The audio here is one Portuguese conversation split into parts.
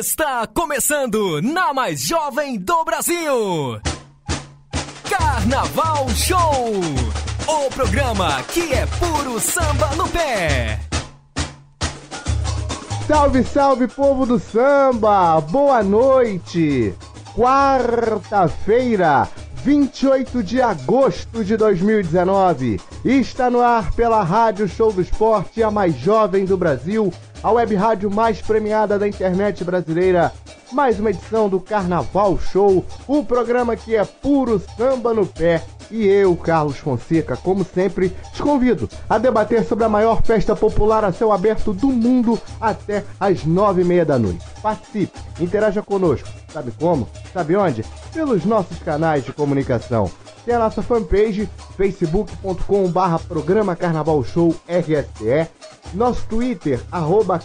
Está começando na mais jovem do Brasil. Carnaval Show. O programa que é puro samba no pé. Salve, salve, povo do samba! Boa noite! Quarta-feira, 28 de agosto de 2019. Está no ar pela Rádio Show do Esporte, a mais jovem do Brasil, a web rádio mais premiada da internet brasileira. Mais uma edição do Carnaval Show, o programa que é puro samba no pé. E eu, Carlos Fonseca, como sempre, te convido a debater sobre a maior festa popular a céu aberto do mundo até às nove e meia da noite. Participe, interaja conosco. Sabe como? Sabe onde? Pelos nossos canais de comunicação. Tem a nossa fanpage, facebook.com barra programa Carnaval Show RSE, nosso Twitter, arroba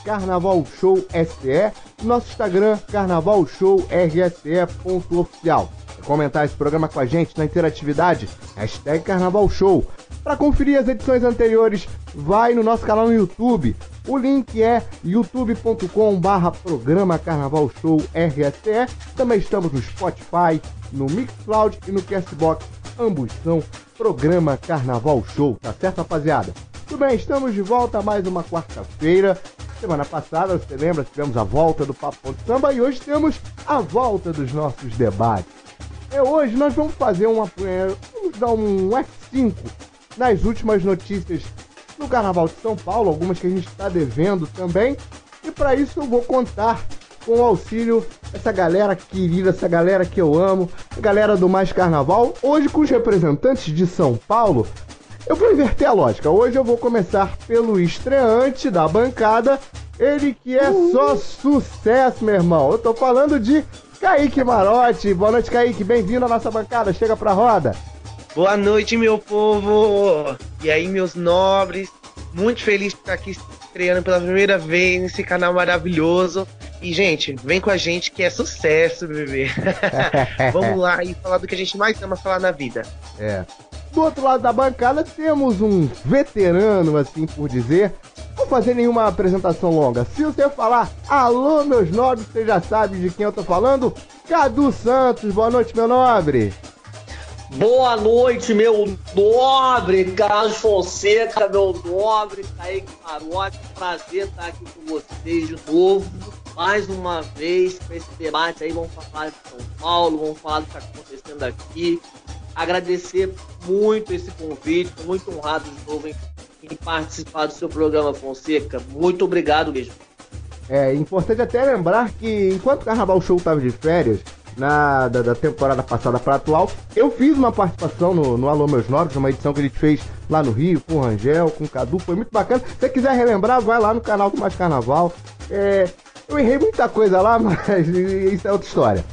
nosso Instagram, Carnaval Show RSE.oficial. Comentar esse programa com a gente na interatividade, hashtag Carnaval Show. Para conferir as edições anteriores, vai no nosso canal no YouTube. O link é youtube.com programa Carnaval Show RSE. Também estamos no Spotify, no Mixcloud e no Castbox. Ambos são programa Carnaval Show, tá certo, rapaziada? Tudo bem, estamos de volta a mais uma quarta-feira. Semana passada, você lembra, tivemos a volta do Papo Ponto Samba e hoje temos a volta dos nossos debates. É, hoje nós vamos fazer uma. é, Vamos dar um F5 nas últimas notícias do Carnaval de São Paulo, algumas que a gente está devendo também. E para isso eu vou contar com o auxílio dessa galera querida, essa galera que eu amo, a galera do Mais Carnaval. Hoje com os representantes de São Paulo. Eu vou inverter a lógica. Hoje eu vou começar pelo estreante da bancada. Ele que é só sucesso, meu irmão. Eu tô falando de Kaique Marotti. Boa noite, Kaique. Bem-vindo à nossa bancada. Chega pra roda. Boa noite, meu povo! E aí, meus nobres? Muito feliz de estar aqui estreando pela primeira vez nesse canal maravilhoso. E, gente, vem com a gente que é sucesso, bebê. Vamos lá e falar do que a gente mais ama falar na vida. É. Do outro lado da bancada temos um veterano, assim por dizer. Vou fazer nenhuma apresentação longa. Se você falar alô, meus nobres, você já sabe de quem eu tô falando. Cadu Santos, boa noite, meu nobre. Boa noite, meu nobre Carlos Fonseca, meu nobre Kaique Marotti. Prazer estar aqui com vocês de novo. Mais uma vez para esse debate aí. Vamos falar de São Paulo, vamos falar do que está acontecendo aqui. Agradecer muito esse convite, muito honrado de novo em, em participar do seu programa, Fonseca. Muito obrigado mesmo. É importante até lembrar que enquanto o Carnaval Show tava de férias, na, da, da temporada passada para atual, eu fiz uma participação no, no Alô Meus Nobres, uma edição que a gente fez lá no Rio, com o Rangel, com o Cadu, foi muito bacana. Se você quiser relembrar, vai lá no canal do Mais Carnaval. É, eu errei muita coisa lá, mas isso é outra história.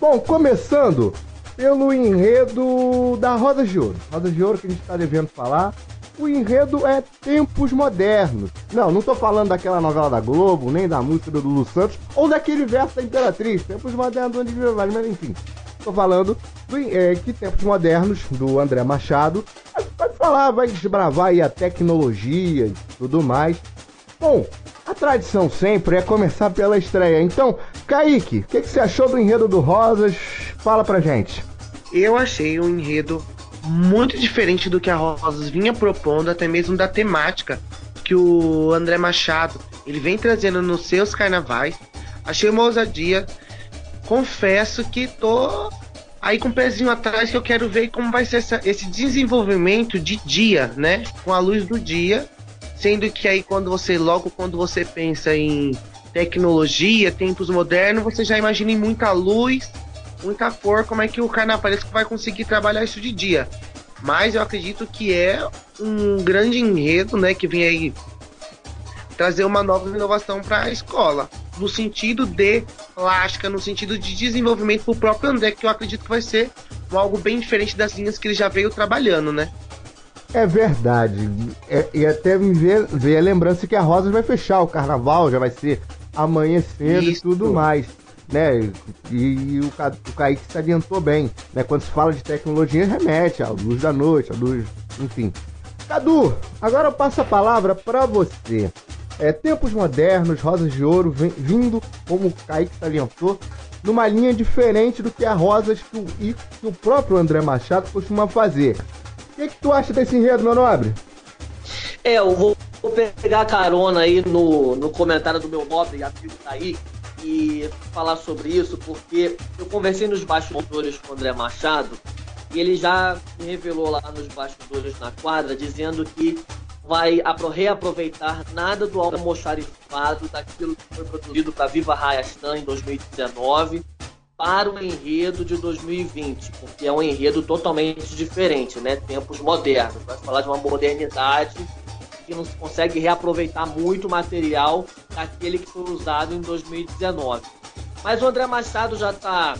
Bom, começando pelo enredo da Rosa de Ouro. Rosa de Ouro que a gente está devendo falar. O enredo é Tempos Modernos. Não, não tô falando daquela novela da Globo, nem da música do Lulu Santos, ou daquele verso da Imperatriz, Tempos Modernos, onde vive mas enfim. Tô falando do é, que Tempos Modernos, do André Machado, vai falar, vai desbravar aí a tecnologia e tudo mais. Bom, a tradição sempre é começar pela estreia. Então, Kaique, o que, que você achou do enredo do Rosas? Fala pra gente. Eu achei um enredo muito diferente do que a Rosas vinha propondo, até mesmo da temática que o André Machado ele vem trazendo nos seus carnavais. Achei uma ousadia. Confesso que tô aí com o pezinho atrás que eu quero ver como vai ser essa- esse desenvolvimento de dia, né? Com a luz do dia. Sendo que aí quando você, logo quando você pensa em tecnologia, tempos modernos, você já imagina em muita luz, muita cor, como é que o carnavalesco vai conseguir trabalhar isso de dia. Mas eu acredito que é um grande enredo, né, que vem aí trazer uma nova inovação para a escola, no sentido de plástica, no sentido de desenvolvimento para o próprio André, que eu acredito que vai ser algo bem diferente das linhas que ele já veio trabalhando, né? É verdade. É- e até me ver, a lembrança que a Rosas vai fechar o carnaval, já vai ser amanhecendo e Isso. tudo mais. Né? E, e o, Ca- o Kaique se adiantou bem. Né? Quando se fala de tecnologia, remete à luz da noite, à luz. Enfim. Cadu, agora eu passo a palavra para você. é, tempos modernos, Rosas de Ouro, vem, vindo, como o Kaique salientou, numa linha diferente do que a Rosas que o, que o próprio André Machado costuma fazer. O que, que tu acha desse enredo, meu nobre? É, eu vou, vou pegar carona aí no, no comentário do meu nobre amigo Kaique e falar sobre isso, porque eu conversei nos bastidores com o André Machado e ele já me revelou lá nos bastidores na quadra, dizendo que vai reaproveitar nada do almoxarifado daquilo que foi produzido para Viva Rayastan em 2019 para o enredo de 2020, porque é um enredo totalmente diferente, né? Tempos modernos. Vai falar de uma modernidade que não se consegue reaproveitar muito material daquele que foi usado em 2019. Mas o André Machado já está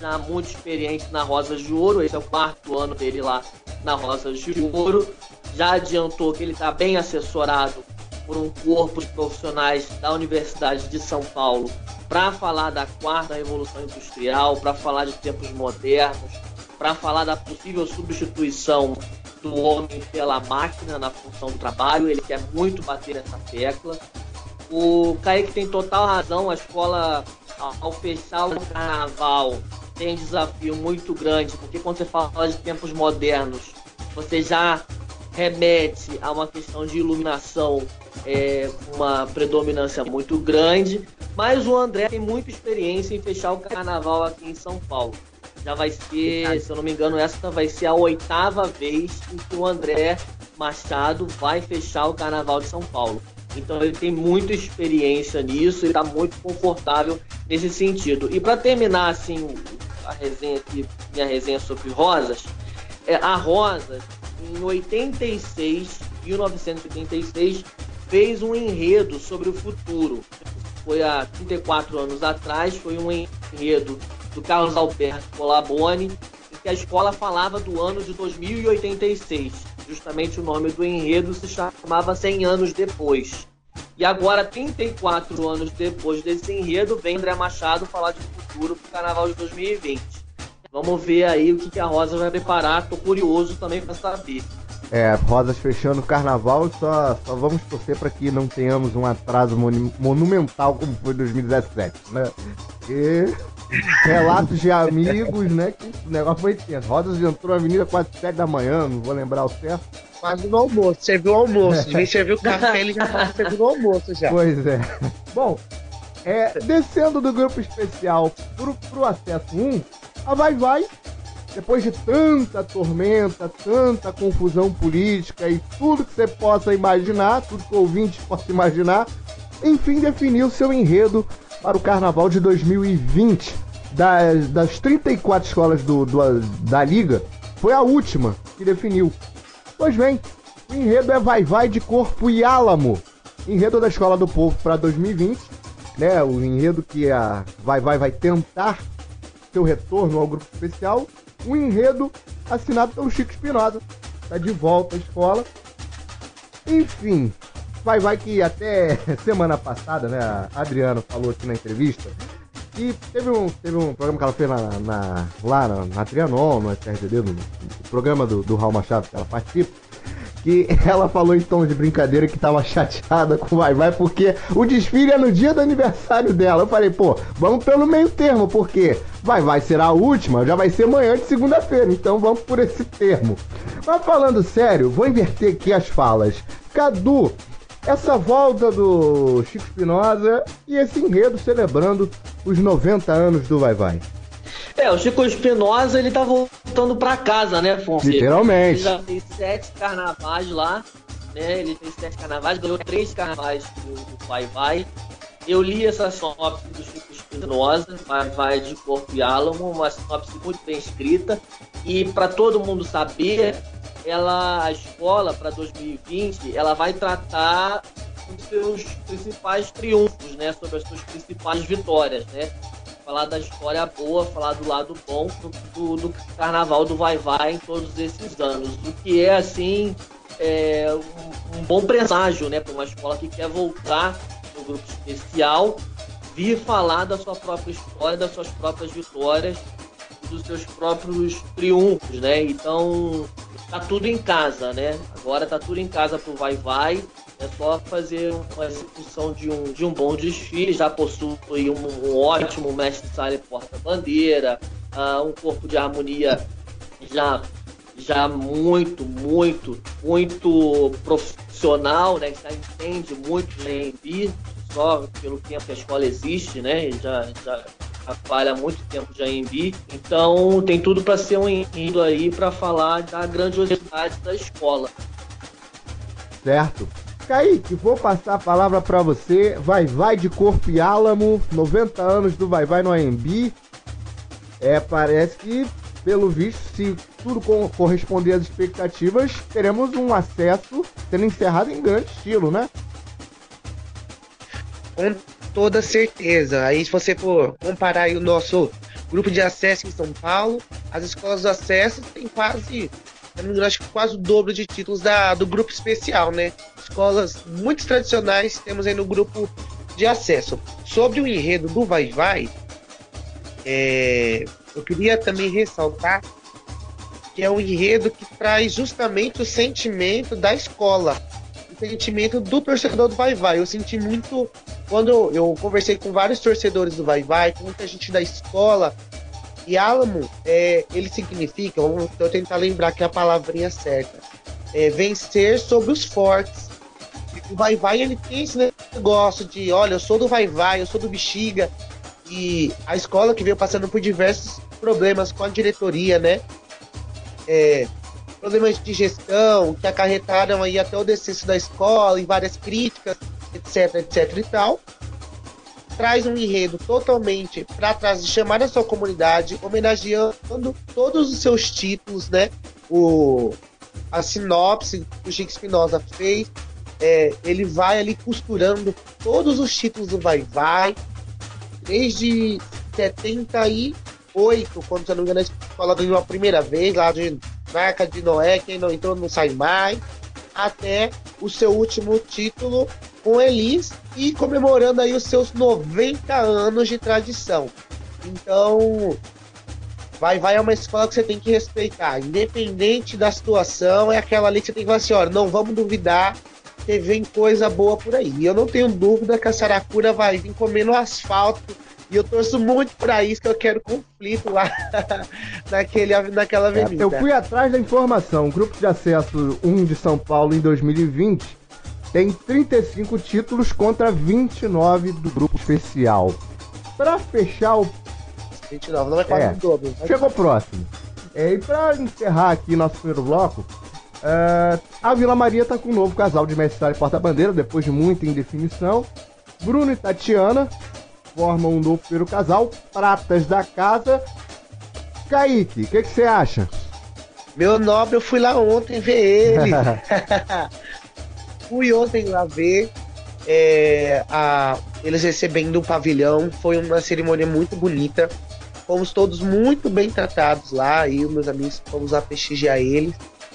já muito experiente na Rosas de Ouro, esse é o quarto ano dele lá na Rosas de Ouro. Já adiantou que ele está bem assessorado por um corpo de profissionais da Universidade de São Paulo para falar da quarta revolução industrial, para falar de tempos modernos, para falar da possível substituição do homem pela máquina na função do trabalho. Ele quer muito bater nessa tecla. O Kaique tem total razão. A escola, ao fechar o carnaval, tem um desafio muito grande, porque quando você fala de tempos modernos, você já remete a uma questão de iluminação, é, uma predominância muito grande. Mas o André tem muita experiência em fechar o carnaval aqui em São Paulo. Já vai ser, se eu não me engano, essa vai ser a oitava vez em que o André Machado vai fechar o carnaval de São Paulo. Então ele tem muita experiência nisso, ele está muito confortável nesse sentido. E para terminar assim a resenha aqui, minha resenha sobre Rosas, é, a Rosas em 86, 1986, fez um enredo sobre o futuro. Foi há 34 anos atrás, foi um enredo do Carlos Alberto Colaboni, em que a escola falava do ano de 2086. Justamente o nome do enredo se chamava 100 anos depois. E agora, 34 anos depois desse enredo, vem André Machado falar de futuro para o Carnaval de 2020. Vamos ver aí o que a Rosa vai preparar. Tô curioso também para saber. É, Rosas fechando o carnaval, só, só vamos torcer para que não tenhamos um atraso monumental como foi 2017, né? E relatos de amigos, né? Que o negócio foi tenso. Rosas entrou na avenida quase 7 da manhã, não vou lembrar o certo. Quase no almoço, serviu o almoço. De vez serviu o café, ele já tava servindo o almoço já. Pois é. Bom, é, descendo do grupo especial pro, pro acesso 1, a Vai Vai depois de tanta tormenta, tanta confusão política e tudo que você possa imaginar, tudo que o ouvinte possa imaginar, enfim definiu seu enredo para o Carnaval de 2020. Das, das 34 escolas do, do, da Liga, foi a última que definiu. Pois bem, o enredo é Vai Vai de Corpo e Álamo. Enredo da Escola do Povo para 2020, né? O enredo que a Vai Vai vai tentar seu retorno ao grupo especial um enredo assinado pelo Chico Espinosa. Tá de volta à escola. Enfim, vai vai que até semana passada, né, a Adriana falou aqui na entrevista que teve um, teve um programa que ela fez na, na lá na, na Trianon, no SRTD, no, no programa do, do Raul Machado que ela participa, que ela falou em tom de brincadeira que tava chateada com o Vai Vai porque o desfile é no dia do aniversário dela. Eu falei, pô, vamos pelo meio termo, porque Vai Vai será a última, já vai ser amanhã de segunda-feira, então vamos por esse termo. Mas falando sério, vou inverter aqui as falas. Cadu, essa volta do Chico Espinosa e esse enredo celebrando os 90 anos do Vai Vai. É, o Chico Espinosa, ele tá voltando pra casa, né, Afonso? Literalmente. Ele já fez sete carnavais lá, né? Ele fez sete carnavais, ganhou três carnavais do, Vai Vai. Eu li essa sinopse do Chico Espinosa, Vai Vai de Corpo e Álamo, uma sinopse muito bem escrita. E para todo mundo saber, ela, a escola para 2020, ela vai tratar os seus principais triunfos, né? Sobre as suas principais vitórias, né? Falar da história boa, falar do lado bom do, do, carnaval do Vai Vai em todos esses anos. O que é, assim, é, um, um, bom presságio né, para uma escola que quer voltar no grupo especial, vir falar da sua própria história, das suas próprias vitórias, dos seus próprios triunfos, né? Então, tá tudo em casa, né? Agora tá tudo em casa pro Vai Vai É só fazer uma execução de um, de um bom desfile, já possui um, um ótimo mestre sala e porta-bandeira, uh, um corpo de harmonia já, já muito, muito, muito profissional, né? Que já entende muito de EMB, só pelo tempo que a escola existe, né? Já, já trabalha há muito tempo já em EMB. Então tem tudo para ser um indo aí para falar da grandiosidade da escola. Certo. Kaique, vou passar a palavra para você. Vai Vai de Corpo e Álamo, 90 anos do Vai Vai no AMB. É, parece que, pelo visto, se tudo corresponder às expectativas, teremos um acesso sendo encerrado em grande estilo, né? Com toda certeza. Aí, se você for comparar o nosso grupo de acesso em São Paulo, as escolas do acesso têm quase acho que quase o dobro de títulos da, do grupo especial, né? Escolas muito tradicionais temos aí no grupo de acesso. Sobre o enredo do Vai Vai, é, eu queria também ressaltar que é um enredo que traz justamente o sentimento da escola, o sentimento do torcedor do Vai Vai. Eu senti muito quando eu conversei com vários torcedores do Vai Vai, com muita gente da escola, e Álamo, é, ele significa, vamos eu tentar lembrar que é a palavrinha certa, é vencer sobre os fortes. O Vai Vai, ele tem esse negócio de, olha, eu sou do Vai Vai, eu sou do Bexiga, e a escola que veio passando por diversos problemas com a diretoria, né? É, problemas de gestão que acarretaram aí até o descenso da escola e várias críticas, etc, etc e tal traz um enredo totalmente para trás de chamar a sua comunidade, homenageando todos os seus títulos, né? O, a sinopse que o Chico Espinosa fez, é, ele vai ali costurando todos os títulos do Vai Vai, desde 78, quando, se eu não me engano, a escola ganhou primeira vez, lá de Marca de Noé, quem não entrou não sai mais, até o seu último título com Elis e comemorando aí os seus 90 anos de tradição. Então, vai vai é uma escola que você tem que respeitar, independente da situação, é aquela ali que você tem que falar assim, ó, não vamos duvidar que vem coisa boa por aí. E eu não tenho dúvida que a Saracura vai vir comendo asfalto e eu torço muito para isso, que eu quero conflito lá naquele, naquela é, avenida. É, eu fui atrás da informação. O grupo de acesso 1 de São Paulo em 2020 tem 35 títulos contra 29 do grupo especial. Para fechar o. 29, não é quase é, o dobro. Chegou próximo. É, e para encerrar aqui nosso primeiro bloco, é, a Vila Maria está com um novo casal de mestre e porta-bandeira, depois de muita indefinição. Bruno e Tatiana formam um novo primeiro casal, pratas da casa. Kaique, o que você acha? Meu nobre, eu fui lá ontem ver ele. Fui ontem lá ver é, a, eles recebendo o pavilhão. Foi uma cerimônia muito bonita. Fomos todos muito bem tratados lá. E meus amigos fomos a prestigiar eles.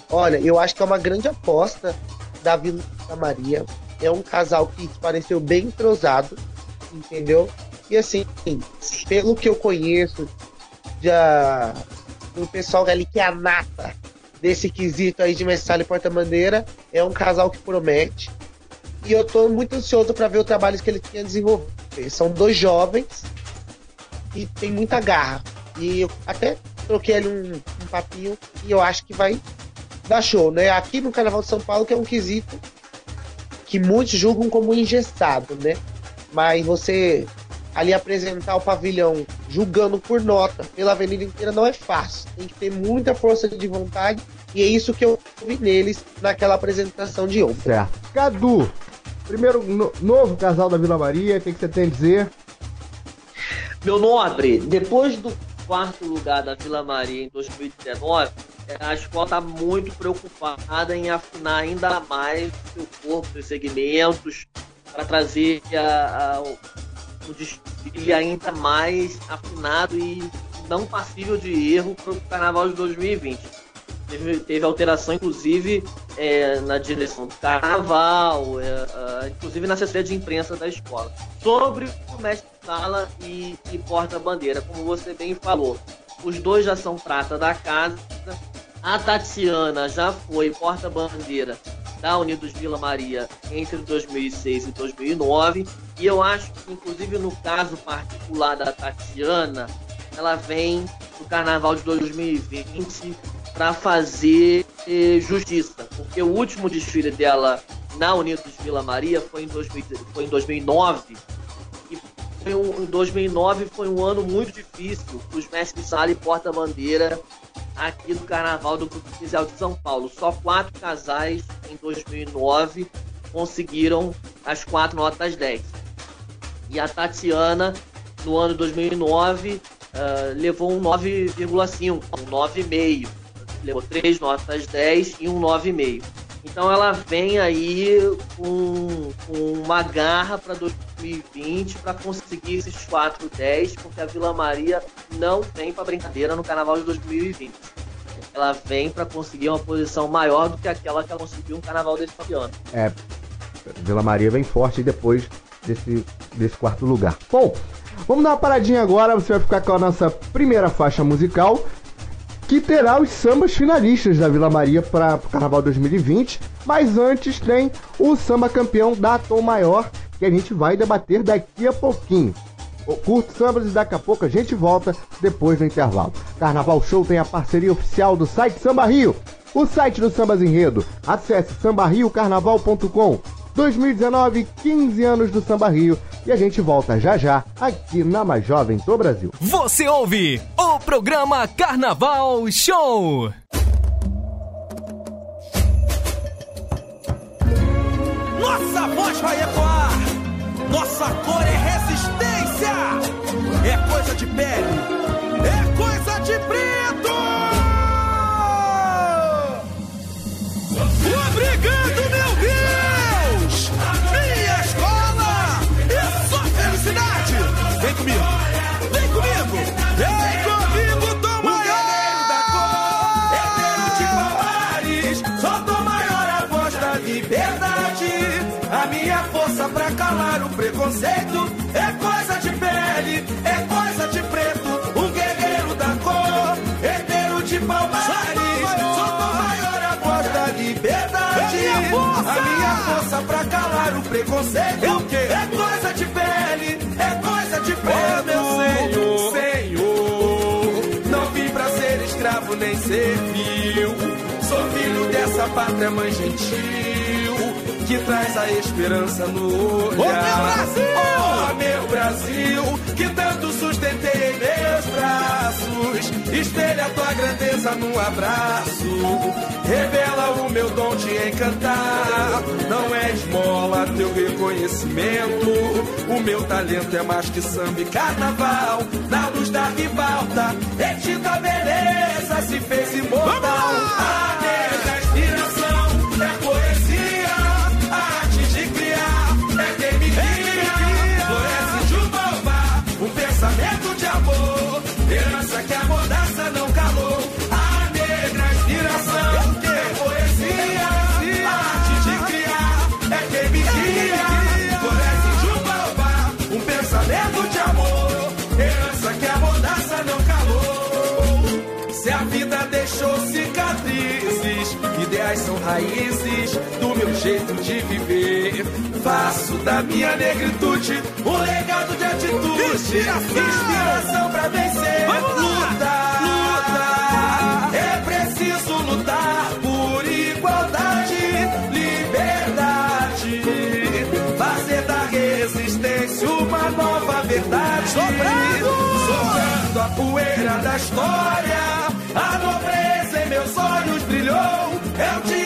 Olha, eu acho que é uma grande aposta da Vila Maria. É um casal que pareceu bem entrosado, entendeu? E assim, pelo que eu conheço já do pessoal ali que é a nata desse quesito aí de Messalha e Porta-Bandeira. É um casal que promete. E eu tô muito ansioso para ver o trabalho que ele tinha desenvolvido. São dois jovens e tem muita garra. E eu até troquei ali um, um papinho e eu acho que vai dar show, né? Aqui no Carnaval de São Paulo, que é um quesito que muitos julgam como engessado, né? Mas você ali apresentar o pavilhão julgando por nota pela avenida inteira não é fácil. Tem que ter muita força de vontade e é isso que eu vi neles naquela apresentação de ontem. Certo. Cadu, primeiro no, novo casal da Vila Maria, o que, que você tem a dizer? Meu nobre, depois do quarto lugar da Vila Maria em 2019, a escola está muito preocupada em afinar ainda mais o seu corpo, seus segmentos, para trazer a, a, o desfile ainda mais afinado e não passível de erro para o Carnaval de 2020. Teve, teve alteração, inclusive, é, na direção do carnaval, é, é, inclusive na assessoria de imprensa da escola. Sobre o mestre-sala e, e porta-bandeira, como você bem falou, os dois já são prata da casa. A Tatiana já foi porta-bandeira da Unidos Vila Maria entre 2006 e 2009. E eu acho que, inclusive, no caso particular da Tatiana, ela vem do Carnaval de 2020 para fazer eh, justiça, porque o último desfile dela na Unidos Vila Maria foi em, 2000, foi em 2009 e foi um, em 2009 foi um ano muito difícil. Os mestres sala e porta-bandeira aqui do Carnaval do Grupo Oficial de São Paulo. Só quatro casais em 2009 conseguiram as quatro notas 10. E a Tatiana, no ano 2009, uh, levou um 9,5, um 9,5. Levou três notas 10 e um 9,5. Então ela vem aí com, com uma garra para 2020 para conseguir esses 4,10, porque a Vila Maria não vem para brincadeira no Carnaval de 2020. Ela vem para conseguir uma posição maior do que aquela que ela conseguiu no Carnaval desse ano. É, Vila Maria vem forte depois desse, desse quarto lugar. Bom, vamos dar uma paradinha agora. Você vai ficar com a nossa primeira faixa musical, que terá os sambas finalistas da Vila Maria para o Carnaval 2020. Mas antes tem o samba campeão da Tom Maior, que a gente vai debater daqui a pouquinho. Curto sambas e daqui a pouco a gente volta depois do intervalo. Carnaval Show tem a parceria oficial do site Samba Rio, o site do Sambas Enredo. Acesse sambarriocarnaval.com 2019, 15 anos do Samba Rio. E a gente volta já já aqui na Mais Jovem do Brasil. Você ouve o programa Carnaval Show. Nossa voz vai ecoar, nossa cor é resistência, é coisa de pele, Vem comigo! Vem comigo! Vem comigo, Tom Maior! Eterno de Palmares, só Tom Maior, a voz da liberdade. A minha força pra calar o preconceito é coisa de pele, é coisa de preto. Um guerreiro da cor, herdeiro de Palmares, só Tom Maior, a voz da liberdade. A minha força pra calar o preconceito é? É coisa de pele, escravo nem servil. Sou filho dessa pátria mãe gentil que traz a esperança no olhar. meu Brasil! Oh, meu Brasil, que tanto sustentei em meus braços. Espelha a tua grandeza num abraço. Revela o meu dom de encantar. Não é esmola teu reconhecimento. O meu talento é mais que samba e carnaval. Na da ribalta, retida beleza se fez imortal. A negra são raízes do meu jeito de viver. Faço da minha negritude um legado de atitude, inspiração, pra vencer. lutar, lutar, é preciso lutar por igualdade, liberdade, fazer da resistência uma nova verdade. Sobrando, sobrando a poeira da história, a nobreza em meus olhos brilhou. É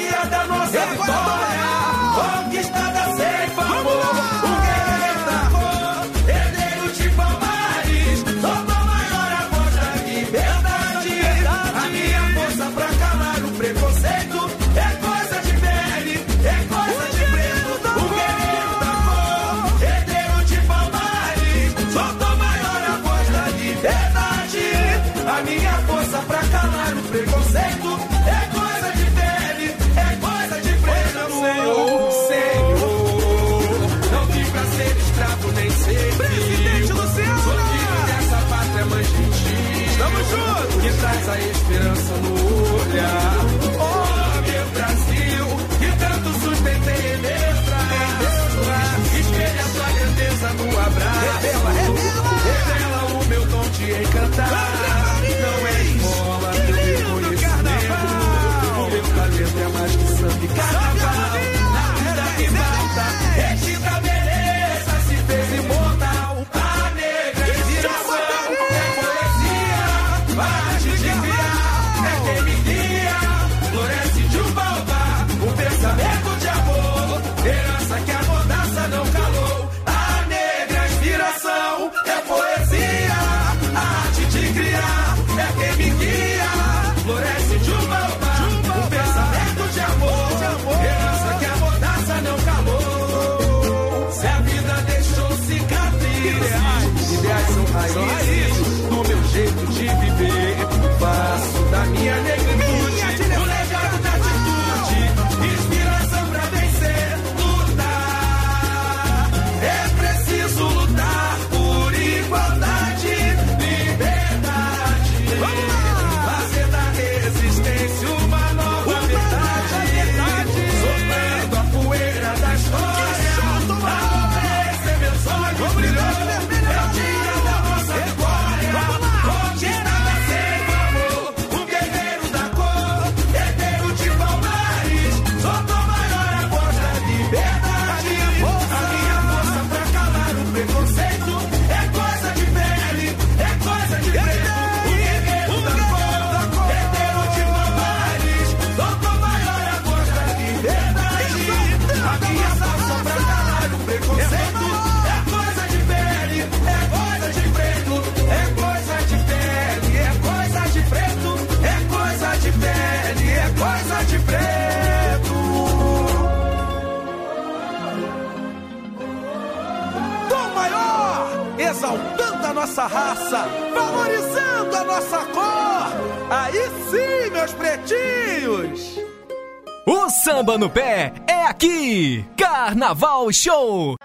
Samba no pé é aqui! Carnaval Show!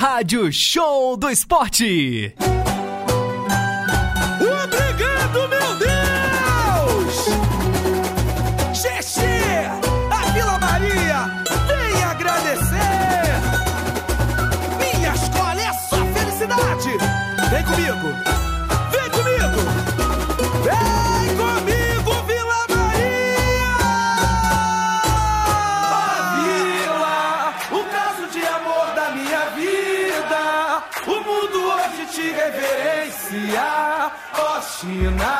Rádio Show do Esporte. you.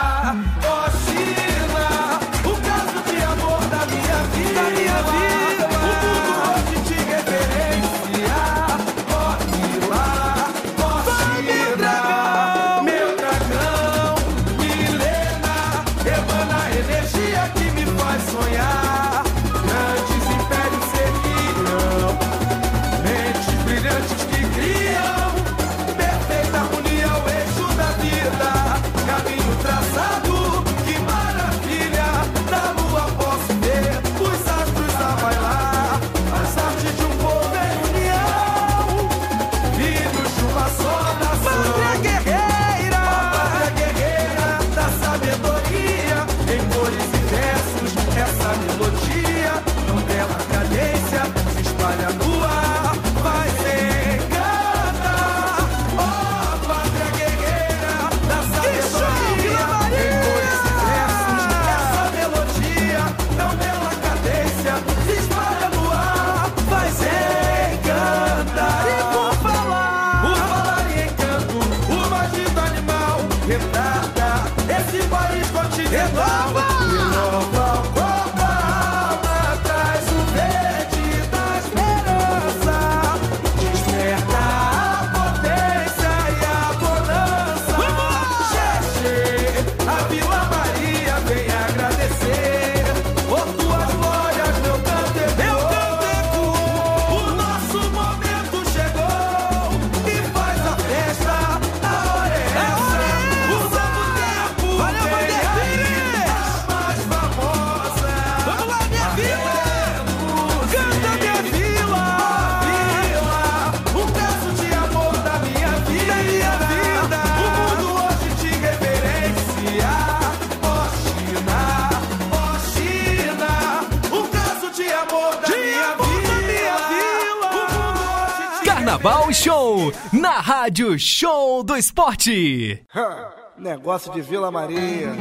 Na Rádio Show do Esporte. Negócio de Vila Maria.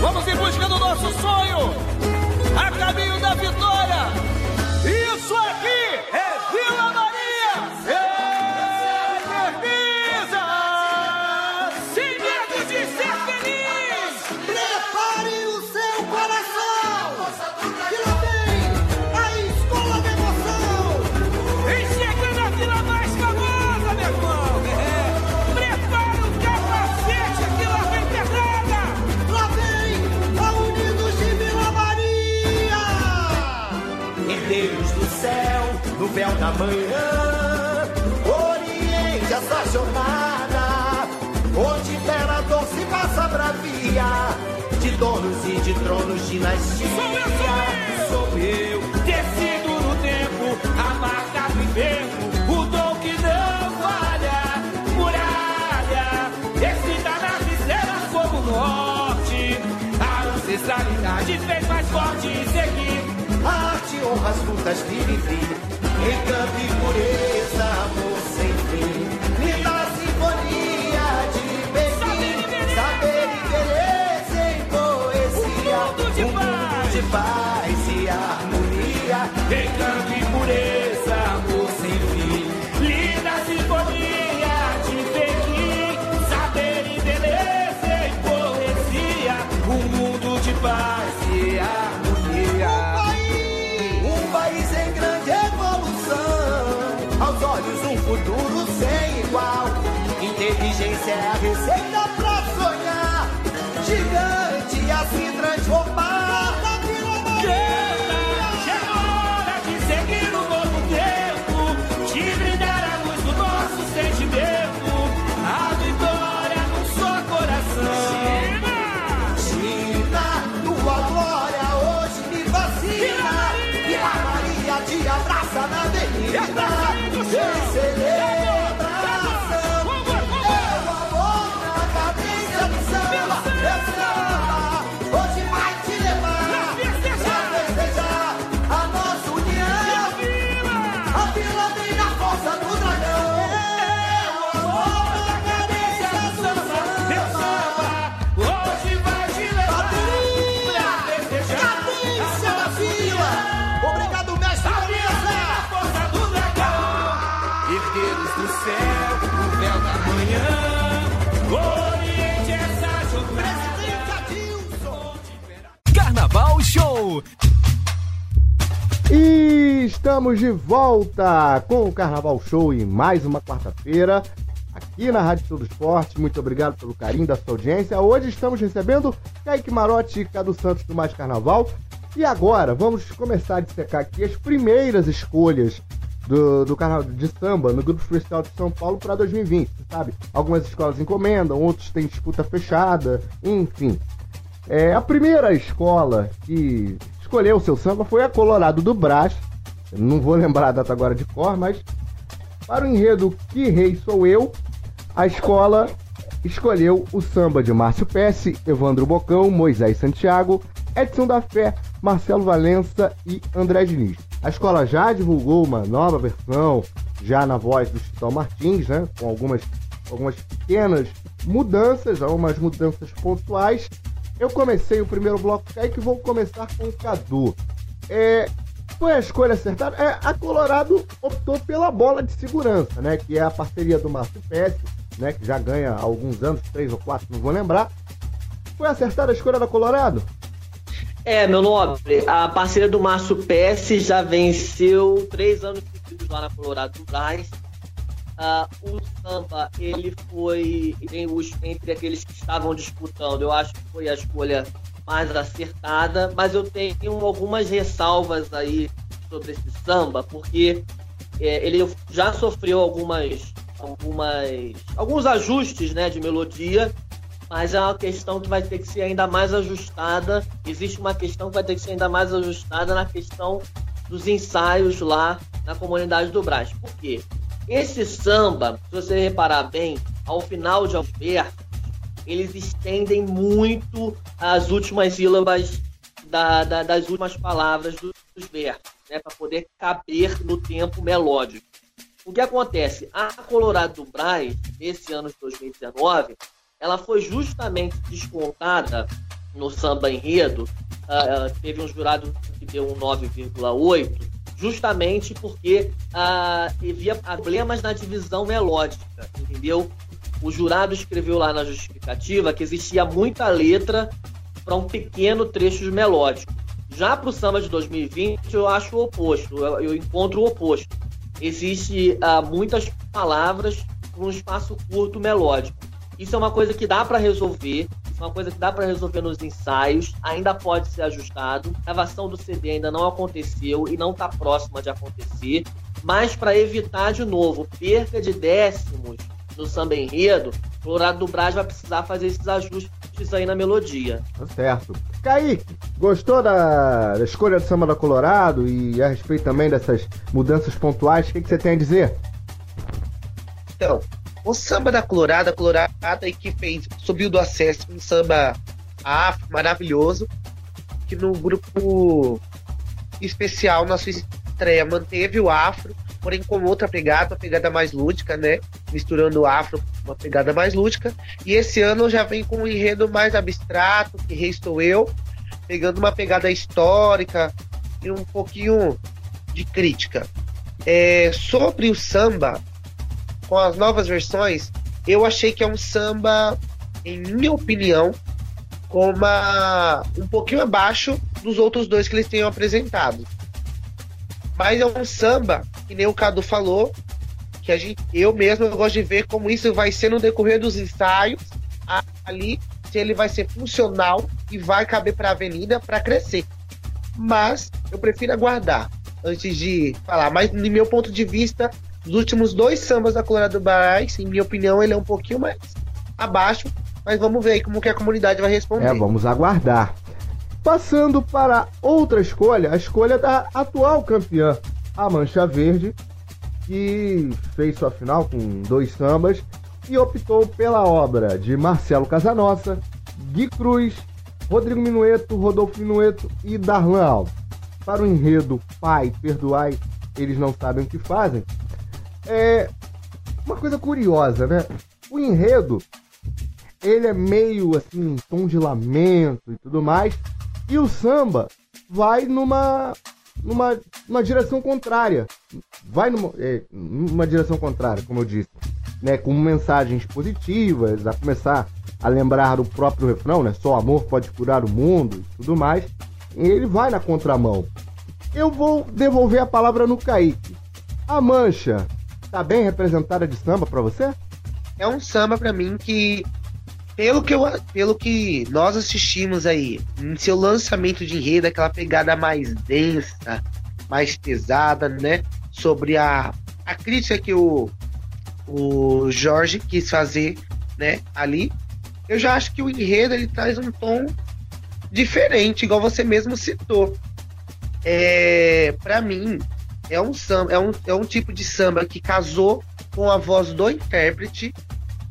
Vamos em busca da manhã. Oriente essa jornada, onde imperador doce passa bravia, de donos e de tronos, dinastia. Sou eu, sou eu, tecido no tempo, a marca do inverno, o dom que não falha, muralha, descida nas visera como norte, a ancestralidade fez mais forte seguir. A arte honra as lutas, vive Encante pureza, amor sem fim. Linda sinfonia de Berlim. Saber e querer sem poesia. Um mundo de, paz. E harmonia. Rica igual. Inteligência é a receita pra sonhar, gigante a se transformar. E estamos de volta com o Carnaval Show em mais uma quarta-feira aqui na Rádio Show do Esporte. Muito obrigado pelo carinho da sua audiência. Hoje estamos recebendo Kaique Marotti e Cadu Santos do Mais Carnaval. E agora vamos começar a dissecar aqui as primeiras escolhas do, do carnaval de samba no Grupo Freestyle de São Paulo para 2020, sabe? Algumas escolas encomendam, outros têm disputa fechada, enfim. É, a primeira escola que escolheu o seu samba foi a Colorado do Brás. Não vou lembrar a data agora de cor, mas para o enredo Que Rei Sou Eu, a escola escolheu o samba de Márcio Pesce, Evandro Bocão, Moisés Santiago, Edson da Fé, Marcelo Valença e André Diniz. A escola já divulgou uma nova versão, já na voz do Chitão Martins, né, com algumas, algumas pequenas mudanças, algumas mudanças pontuais. Eu comecei o primeiro bloco aí que vou começar com o Cadu. É, foi a escolha acertada. É, a Colorado optou pela bola de segurança, né? Que é a parceria do Márcio Pesce, né? Que já ganha há alguns anos, três ou quatro, não vou lembrar. Foi acertada a escolha da Colorado? É, meu nobre, a parceria do Márcio Pesce já venceu três anos seguidos lá na Colorado do. Uh, o samba, ele foi entre aqueles que estavam disputando, eu acho que foi a escolha mais acertada, mas eu tenho algumas ressalvas aí sobre esse samba, porque é, ele já sofreu algumas, algumas, alguns ajustes né, de melodia, mas é uma questão que vai ter que ser ainda mais ajustada. Existe uma questão que vai ter que ser ainda mais ajustada na questão dos ensaios lá na comunidade do Brás. Por quê? Esse samba, se você reparar bem, ao final de Alberto, eles estendem muito as últimas sílabas da, da, das últimas palavras dos, versos, né, para poder caber no tempo melódico. O que acontece? A Colorado do Braz, nesse ano de 2019, ela foi justamente descontada no samba enredo, uh, teve um jurado que deu um 9,8, justamente porque uh, havia problemas na divisão melódica, entendeu? O jurado escreveu lá na justificativa que existia muita letra para um pequeno trecho melódico. Já para o samba de 2020, eu acho o oposto, eu, eu encontro o oposto. Existe uh, muitas palavras para um espaço curto melódico. Isso é uma coisa que dá para resolver, uma coisa que dá para resolver nos ensaios, ainda pode ser ajustado. A gravação do CD ainda não aconteceu e não está próxima de acontecer, mas para evitar de novo perca de décimos no samba enredo, o Colorado do Brás vai precisar fazer esses ajustes aí na melodia. Tá certo. Kaique, gostou da, da escolha do samba da Colorado e a respeito também dessas mudanças pontuais, o que, que você tem a dizer? Então, o samba da Colorado, a Colorado que fez, subiu do acesso, um samba afro maravilhoso, que no grupo especial, na sua estreia, manteve o afro, porém com outra pegada, uma pegada mais lúdica, né? Misturando o afro com uma pegada mais lúdica. E esse ano já vem com um enredo mais abstrato, que restou eu, pegando uma pegada histórica e um pouquinho de crítica. É, sobre o samba, com as novas versões, eu achei que é um samba, em minha opinião, uma, um pouquinho abaixo dos outros dois que eles tenham apresentado. Mas é um samba, que nem o Cadu falou, que a gente, eu mesmo eu gosto de ver como isso vai ser no decorrer dos ensaios ali, se ele vai ser funcional e vai caber para a avenida para crescer. Mas eu prefiro aguardar antes de falar. Mas, no meu ponto de vista, os últimos dois sambas da Colorado Barais, em minha opinião, ele é um pouquinho mais abaixo. Mas vamos ver como que a comunidade vai responder. É, vamos aguardar. Passando para outra escolha, a escolha da atual campeã, a Mancha Verde, que fez sua final com dois sambas e optou pela obra de Marcelo Casanossa, Gui Cruz, Rodrigo Minueto, Rodolfo Minueto e Darlan Alves. Para o enredo Pai, Perdoai, eles não sabem o que fazem. É uma coisa curiosa, né? O enredo, ele é meio assim, tom de lamento e tudo mais, e o samba vai numa numa, numa direção contrária. Vai numa, é, numa direção contrária, como eu disse. né, com mensagens positivas, a começar a lembrar do próprio refrão, né? Só amor pode curar o mundo e tudo mais. E ele vai na contramão. Eu vou devolver a palavra no Kaique. A mancha tá bem representada de samba para você? É um samba para mim que pelo que, eu, pelo que nós assistimos aí, em seu lançamento de enredo, aquela pegada mais densa, mais pesada, né? Sobre a, a crítica que o, o Jorge quis fazer, né? Ali. Eu já acho que o enredo ele traz um tom diferente, igual você mesmo citou. É, para mim, é um samba, é um, é um tipo de samba que casou com a voz do intérprete.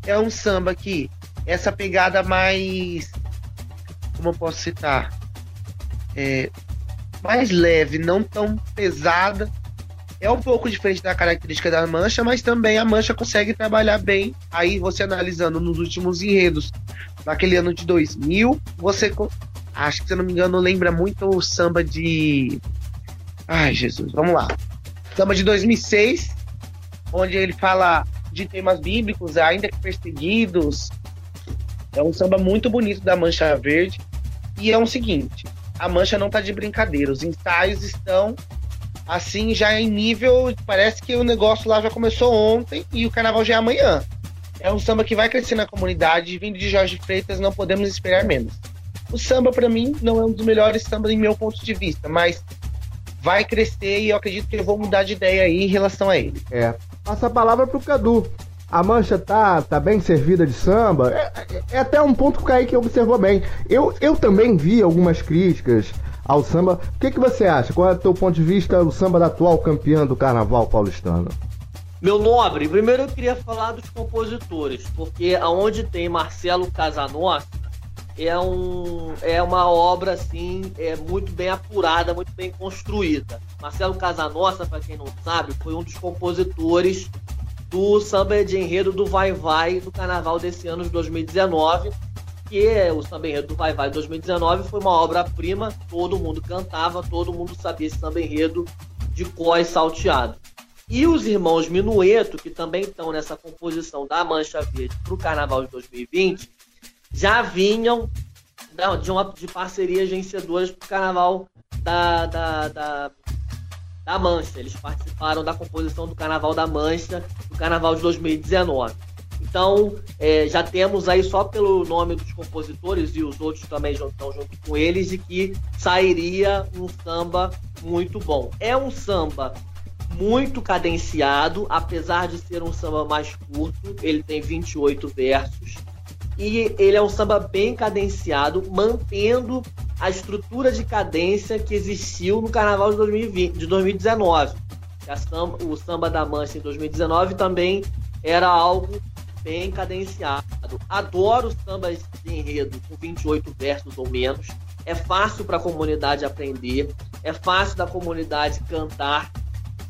É um samba que essa pegada mais. Como eu posso citar? É, mais leve, não tão pesada. É um pouco diferente da característica da mancha, mas também a mancha consegue trabalhar bem. Aí você analisando nos últimos enredos, naquele ano de 2000, você acho que se eu não me engano lembra muito o samba de Ai, Jesus, vamos lá. Samba de 2006, onde ele fala de temas bíblicos, ainda que perseguidos, é um samba muito bonito da Mancha Verde. E é o seguinte: a Mancha não tá de brincadeira. Os ensaios estão assim, já em nível. Parece que o negócio lá já começou ontem e o carnaval já é amanhã. É um samba que vai crescer na comunidade. Vindo de Jorge Freitas, não podemos esperar menos. O samba, para mim, não é um dos melhores sambas, em meu ponto de vista, mas vai crescer e eu acredito que eu vou mudar de ideia aí em relação a ele. É. Passa a palavra pro Cadu. A mancha tá, tá bem servida de samba. É, é, é até um ponto que o Kaique observou bem. Eu, eu também vi algumas críticas ao samba. O que, que você acha? Qual é o teu ponto de vista o samba da atual campeã do carnaval paulistano? Meu nobre, primeiro eu queria falar dos compositores, porque aonde tem Marcelo Casanossa é, um, é uma obra assim é muito bem apurada, muito bem construída. Marcelo Casanossa, para quem não sabe, foi um dos compositores do samba de enredo do Vai Vai do carnaval desse ano de 2019, que é o samba enredo do Vai Vai 2019 foi uma obra-prima, todo mundo cantava, todo mundo sabia esse samba enredo de cós salteado. E os irmãos Minueto, que também estão nessa composição da Mancha Verde para o Carnaval de 2020, já vinham de, uma, de parcerias vencedoras para o Carnaval da, da, da, da Mancha. Eles participaram da composição do Carnaval da Mancha, do Carnaval de 2019. Então, é, já temos aí só pelo nome dos compositores e os outros também estão junto com eles, de que sairia um samba muito bom. É um samba muito cadenciado, apesar de ser um samba mais curto, ele tem 28 versos. E ele é um samba bem cadenciado, mantendo a estrutura de cadência que existiu no Carnaval de, 2020, de 2019. Samba, o samba da Mancha em 2019 também era algo bem cadenciado. Adoro sambas de enredo com 28 versos ou menos. É fácil para a comunidade aprender, é fácil da comunidade cantar.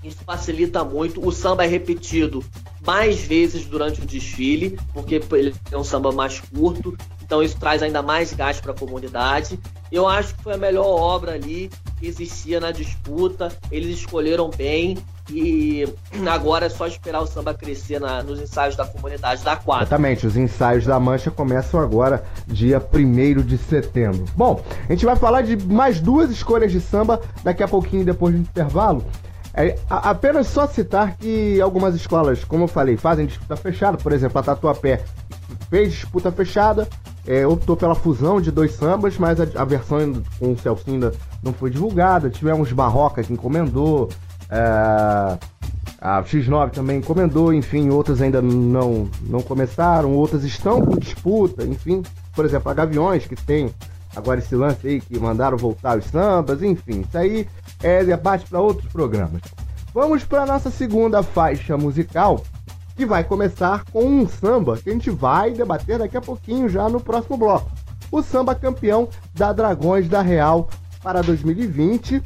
Isso facilita muito. O samba é repetido mais vezes durante o desfile, porque ele é um samba mais curto, então isso traz ainda mais gasto para a comunidade. Eu acho que foi a melhor obra ali que existia na disputa, eles escolheram bem e agora é só esperar o samba crescer na, nos ensaios da comunidade da quadra. Exatamente, os ensaios da Mancha começam agora, dia 1 de setembro. Bom, a gente vai falar de mais duas escolhas de samba daqui a pouquinho, depois do intervalo. É, apenas só citar que algumas escolas, como eu falei, fazem disputa fechada. Por exemplo, a Tatuapé fez disputa fechada, é, optou pela fusão de dois sambas, mas a, a versão com o Celcinho ainda não foi divulgada. Tivemos Barroca que encomendou, é, a X9 também encomendou, enfim, outras ainda não, não começaram, outras estão com disputa, enfim. Por exemplo, a Gaviões, que tem agora esse lance aí que mandaram voltar os sambas, enfim, isso aí é debate para outros programas. Vamos para nossa segunda faixa musical, que vai começar com um samba que a gente vai debater daqui a pouquinho já no próximo bloco. O samba campeão da Dragões da Real para 2020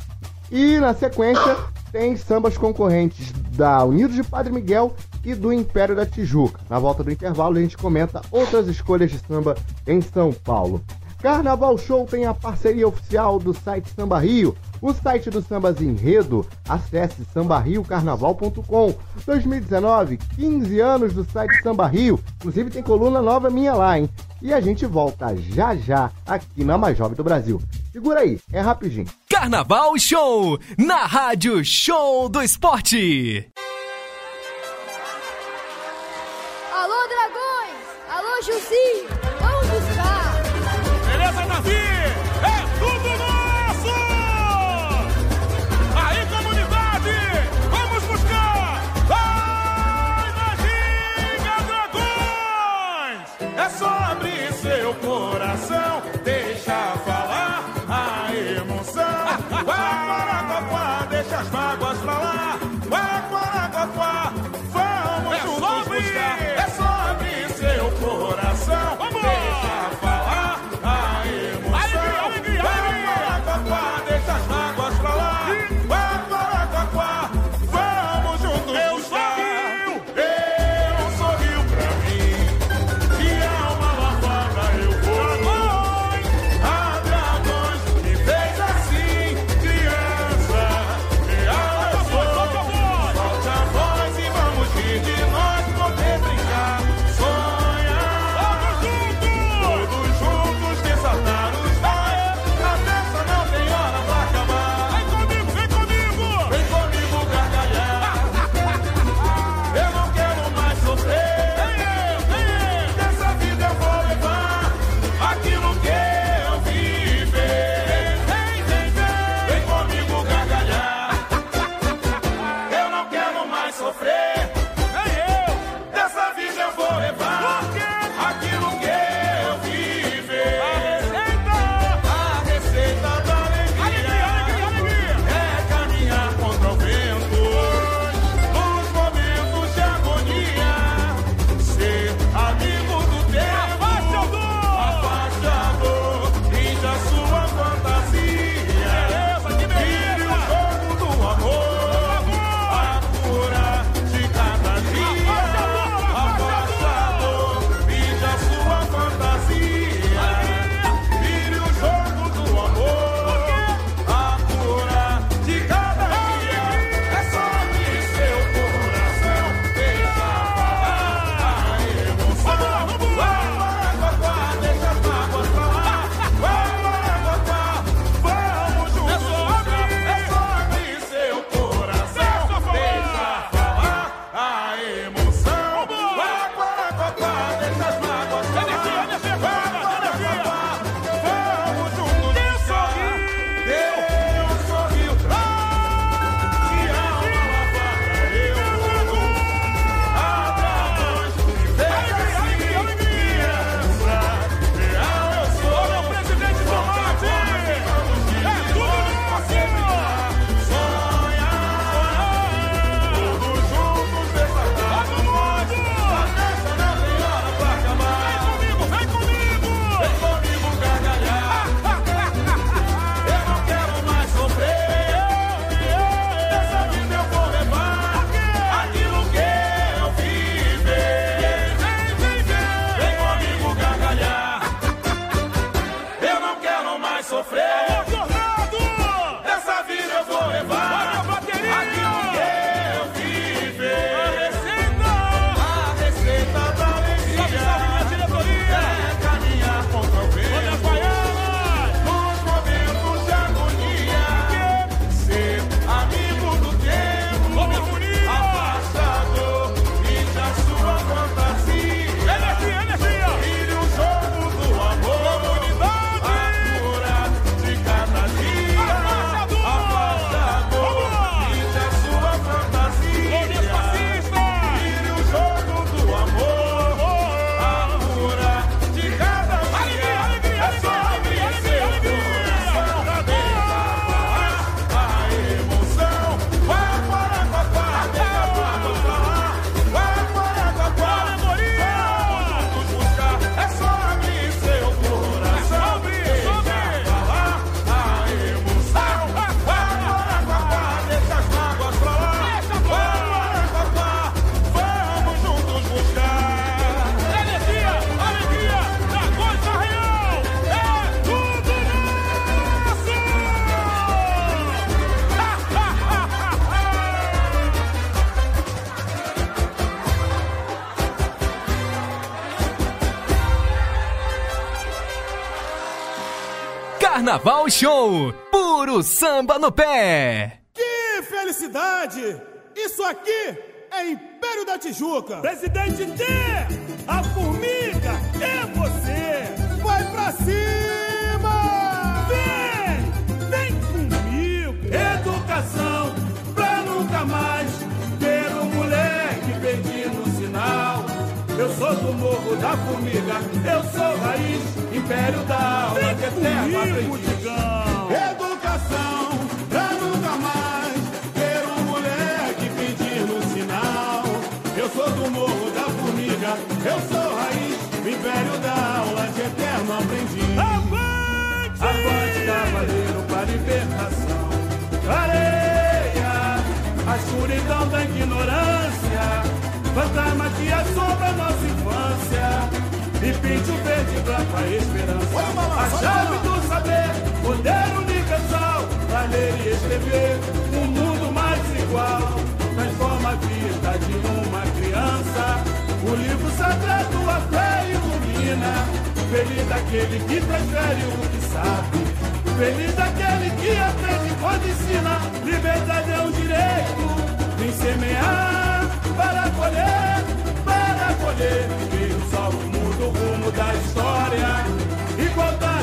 e na sequência tem sambas concorrentes da Unidos de Padre Miguel e do Império da Tijuca. Na volta do intervalo a gente comenta outras escolhas de samba em São Paulo. Carnaval Show tem a parceria oficial do site Samba Rio, o site do Sambas Enredo. Acesse sambarriocarnaval.com. 2019, 15 anos do site Samba Rio. Inclusive tem coluna nova minha lá, hein? E a gente volta já já aqui na Mais Jovem do Brasil. Segura aí, é rapidinho. Carnaval Show, na Rádio Show do Esporte. Alô, dragões! Alô, Jussi! Carnaval Show, puro samba no pé. Que felicidade! Isso aqui é Império da Tijuca. Presidente T, a formiga é você. Vai pra cima! Vem, vem comigo. Educação pra nunca mais Eu sou do morro da formiga, eu sou raiz, império da aula, de eterno aprendiz. Educação pra nunca mais ter um moleque pedir no sinal. Eu sou do morro da formiga, eu sou raiz, império da aula, de eterno aprendiz. Avante! Avante, cavaleiro, pra libertação. Areia, a escuridão da ignorância. Fantasma que assombra nossa infância. E pinte o verde branco a esperança. A chave do saber, poder universal. Pra ler e escrever um mundo mais igual. Transforma a vida de uma criança. O livro sagrado a fé ilumina. Feliz daquele que transfere o que sabe. Feliz daquele que aprende quando ensina. Liberdade é um direito Vem semear para colher, para colher. E o sol muda o rumo da história. Igualdade, menos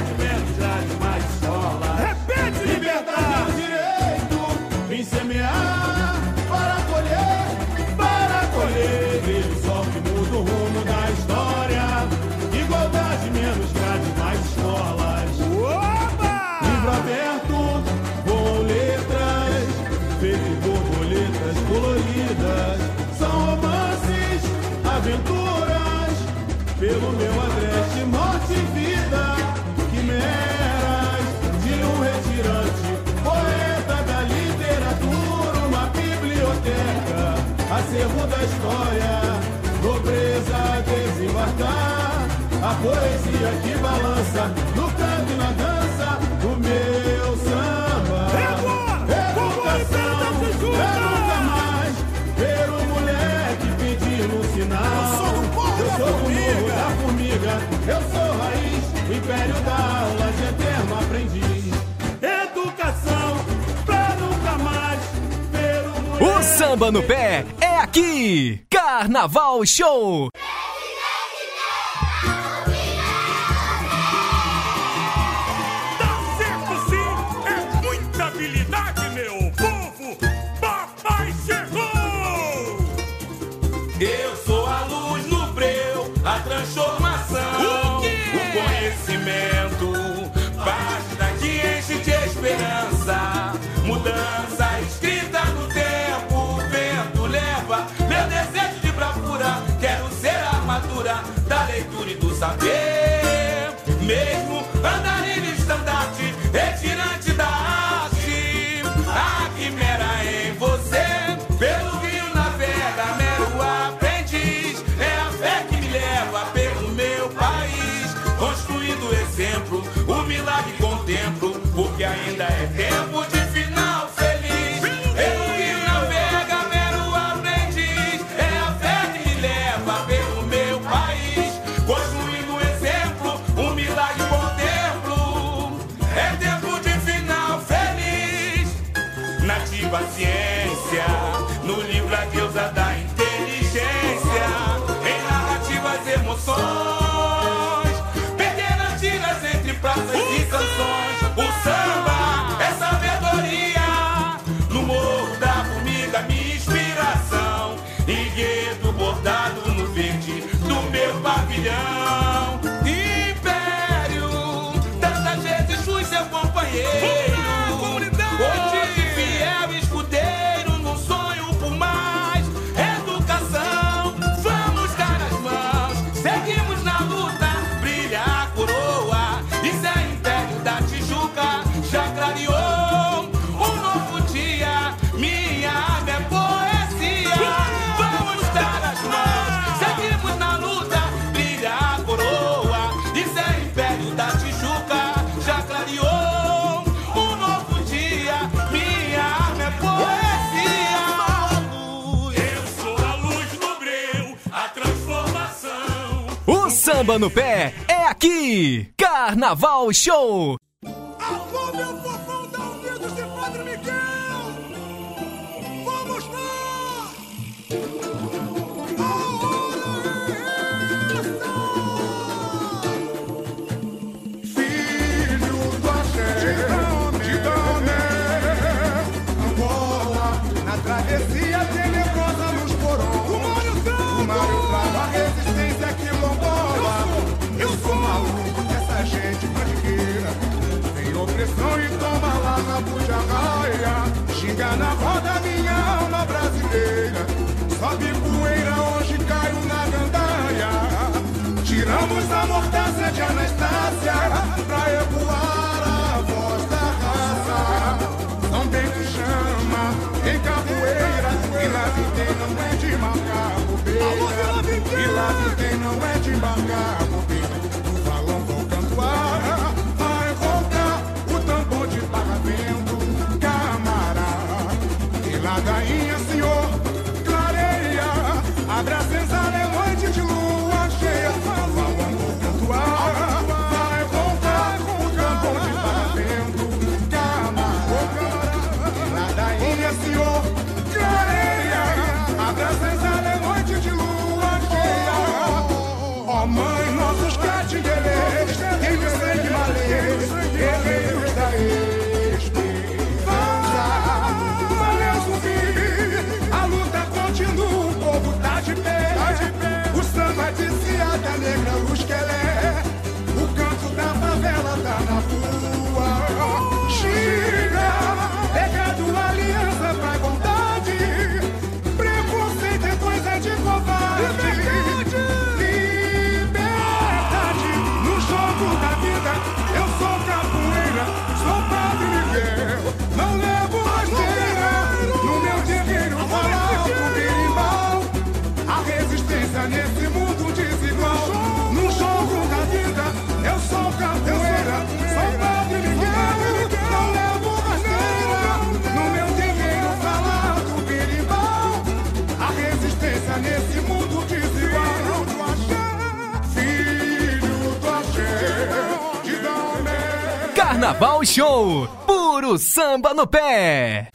acervo da história, nobreza a desembarcar, a poesia que balança no canto e na dança, o meu samba. Educação, o da aula de eterno aprendiz. Educação pra nunca mais ver moleque. O samba no pé é aqui. Carnaval Show. Samba no pé é aqui. Carnaval Show. ya no estás. Carnaval Show. Puro samba no pé.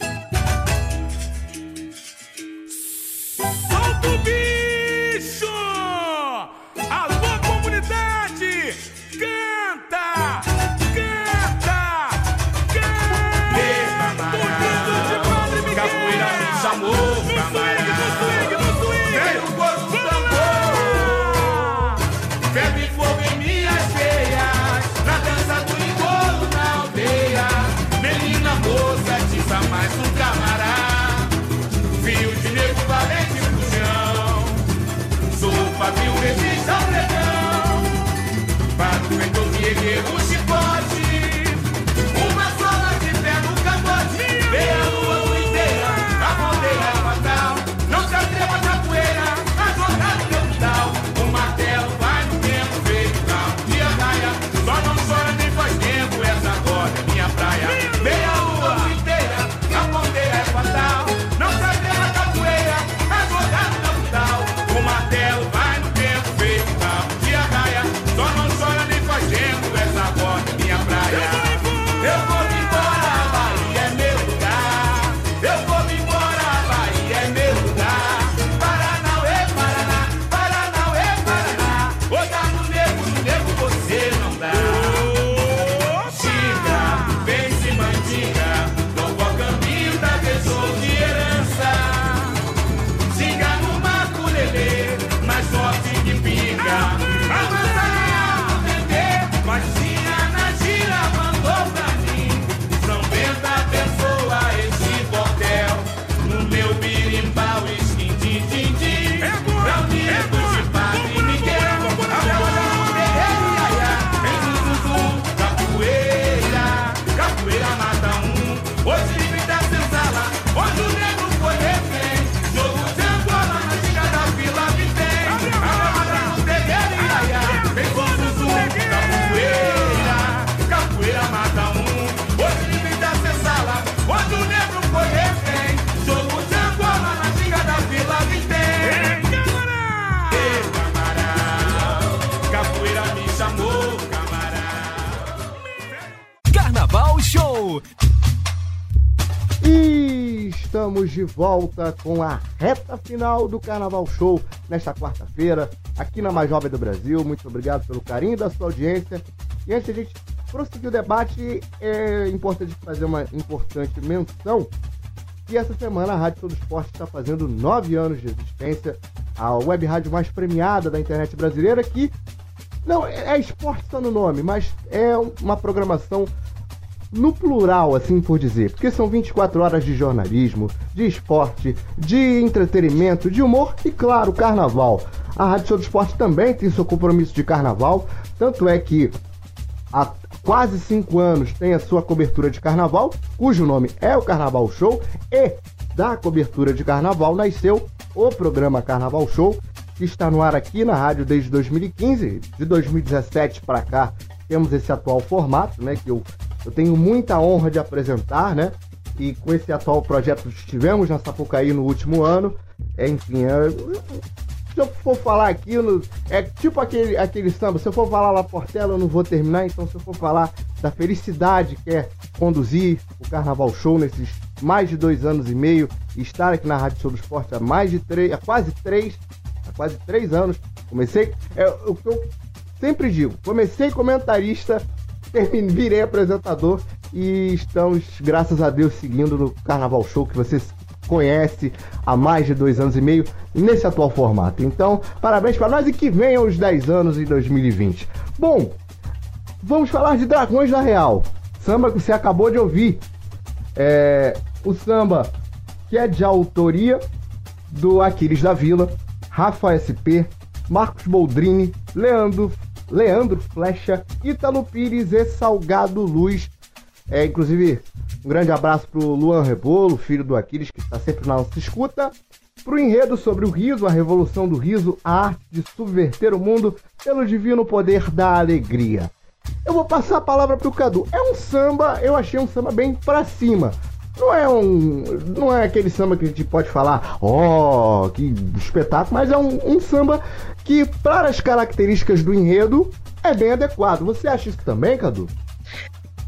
estamos de volta com a reta final do Carnaval Show nesta quarta-feira, aqui na Mais Jovem do Brasil. Muito obrigado pelo carinho da sua audiência. E antes de a gente prosseguir o debate, é importante fazer uma importante menção que essa semana a Rádio Todo Esporte está fazendo nove anos de existência, a web rádio mais premiada da internet brasileira, que não é esporte só no nome, mas é uma programação no plural, assim por dizer, porque são 24 horas de jornalismo, de esporte, de entretenimento, de humor e, claro, carnaval. A Rádio Show do Esporte também tem seu compromisso de carnaval, tanto é que há quase 5 anos tem a sua cobertura de carnaval, cujo nome é o Carnaval Show, e da cobertura de carnaval nasceu o programa Carnaval Show, que está no ar aqui na rádio desde 2015, de 2017 para cá temos esse atual formato, né, que eu eu tenho muita honra de apresentar, né? E com esse atual projeto que estivemos na Sapucaí no último ano. É, enfim, é, se eu for falar aquilo, é tipo aquele, aquele samba, se eu for falar lá Portela, eu não vou terminar, então se eu for falar da felicidade que é conduzir o Carnaval Show nesses mais de dois anos e meio, e estar aqui na Rádio Show do Esporte há mais de três, há quase três, há quase três anos. Comecei, é o que eu sempre digo, comecei comentarista, virei apresentador e estamos, graças a Deus, seguindo no Carnaval Show que vocês conhece há mais de dois anos e meio nesse atual formato. Então, parabéns para nós e que venham os 10 anos em 2020. Bom, vamos falar de Dragões da Real. Samba que você acabou de ouvir. É, o samba que é de autoria do Aquiles da Vila, Rafa SP, Marcos Boldrini, Leandro, Leandro Flecha, Ítalo Pires e Salgado Luz. É, inclusive, um grande abraço pro Luan Rebolo, filho do Aquiles, que está sempre na nossa escuta. Pro enredo sobre o riso, a revolução do riso, a arte de subverter o mundo pelo divino poder da alegria. Eu vou passar a palavra pro Cadu. É um samba, eu achei um samba bem pra cima. Não é um. Não é aquele samba que a gente pode falar, ó, oh, que espetáculo, mas é um, um samba que, para as características do enredo, é bem adequado. Você acha isso também, Cadu?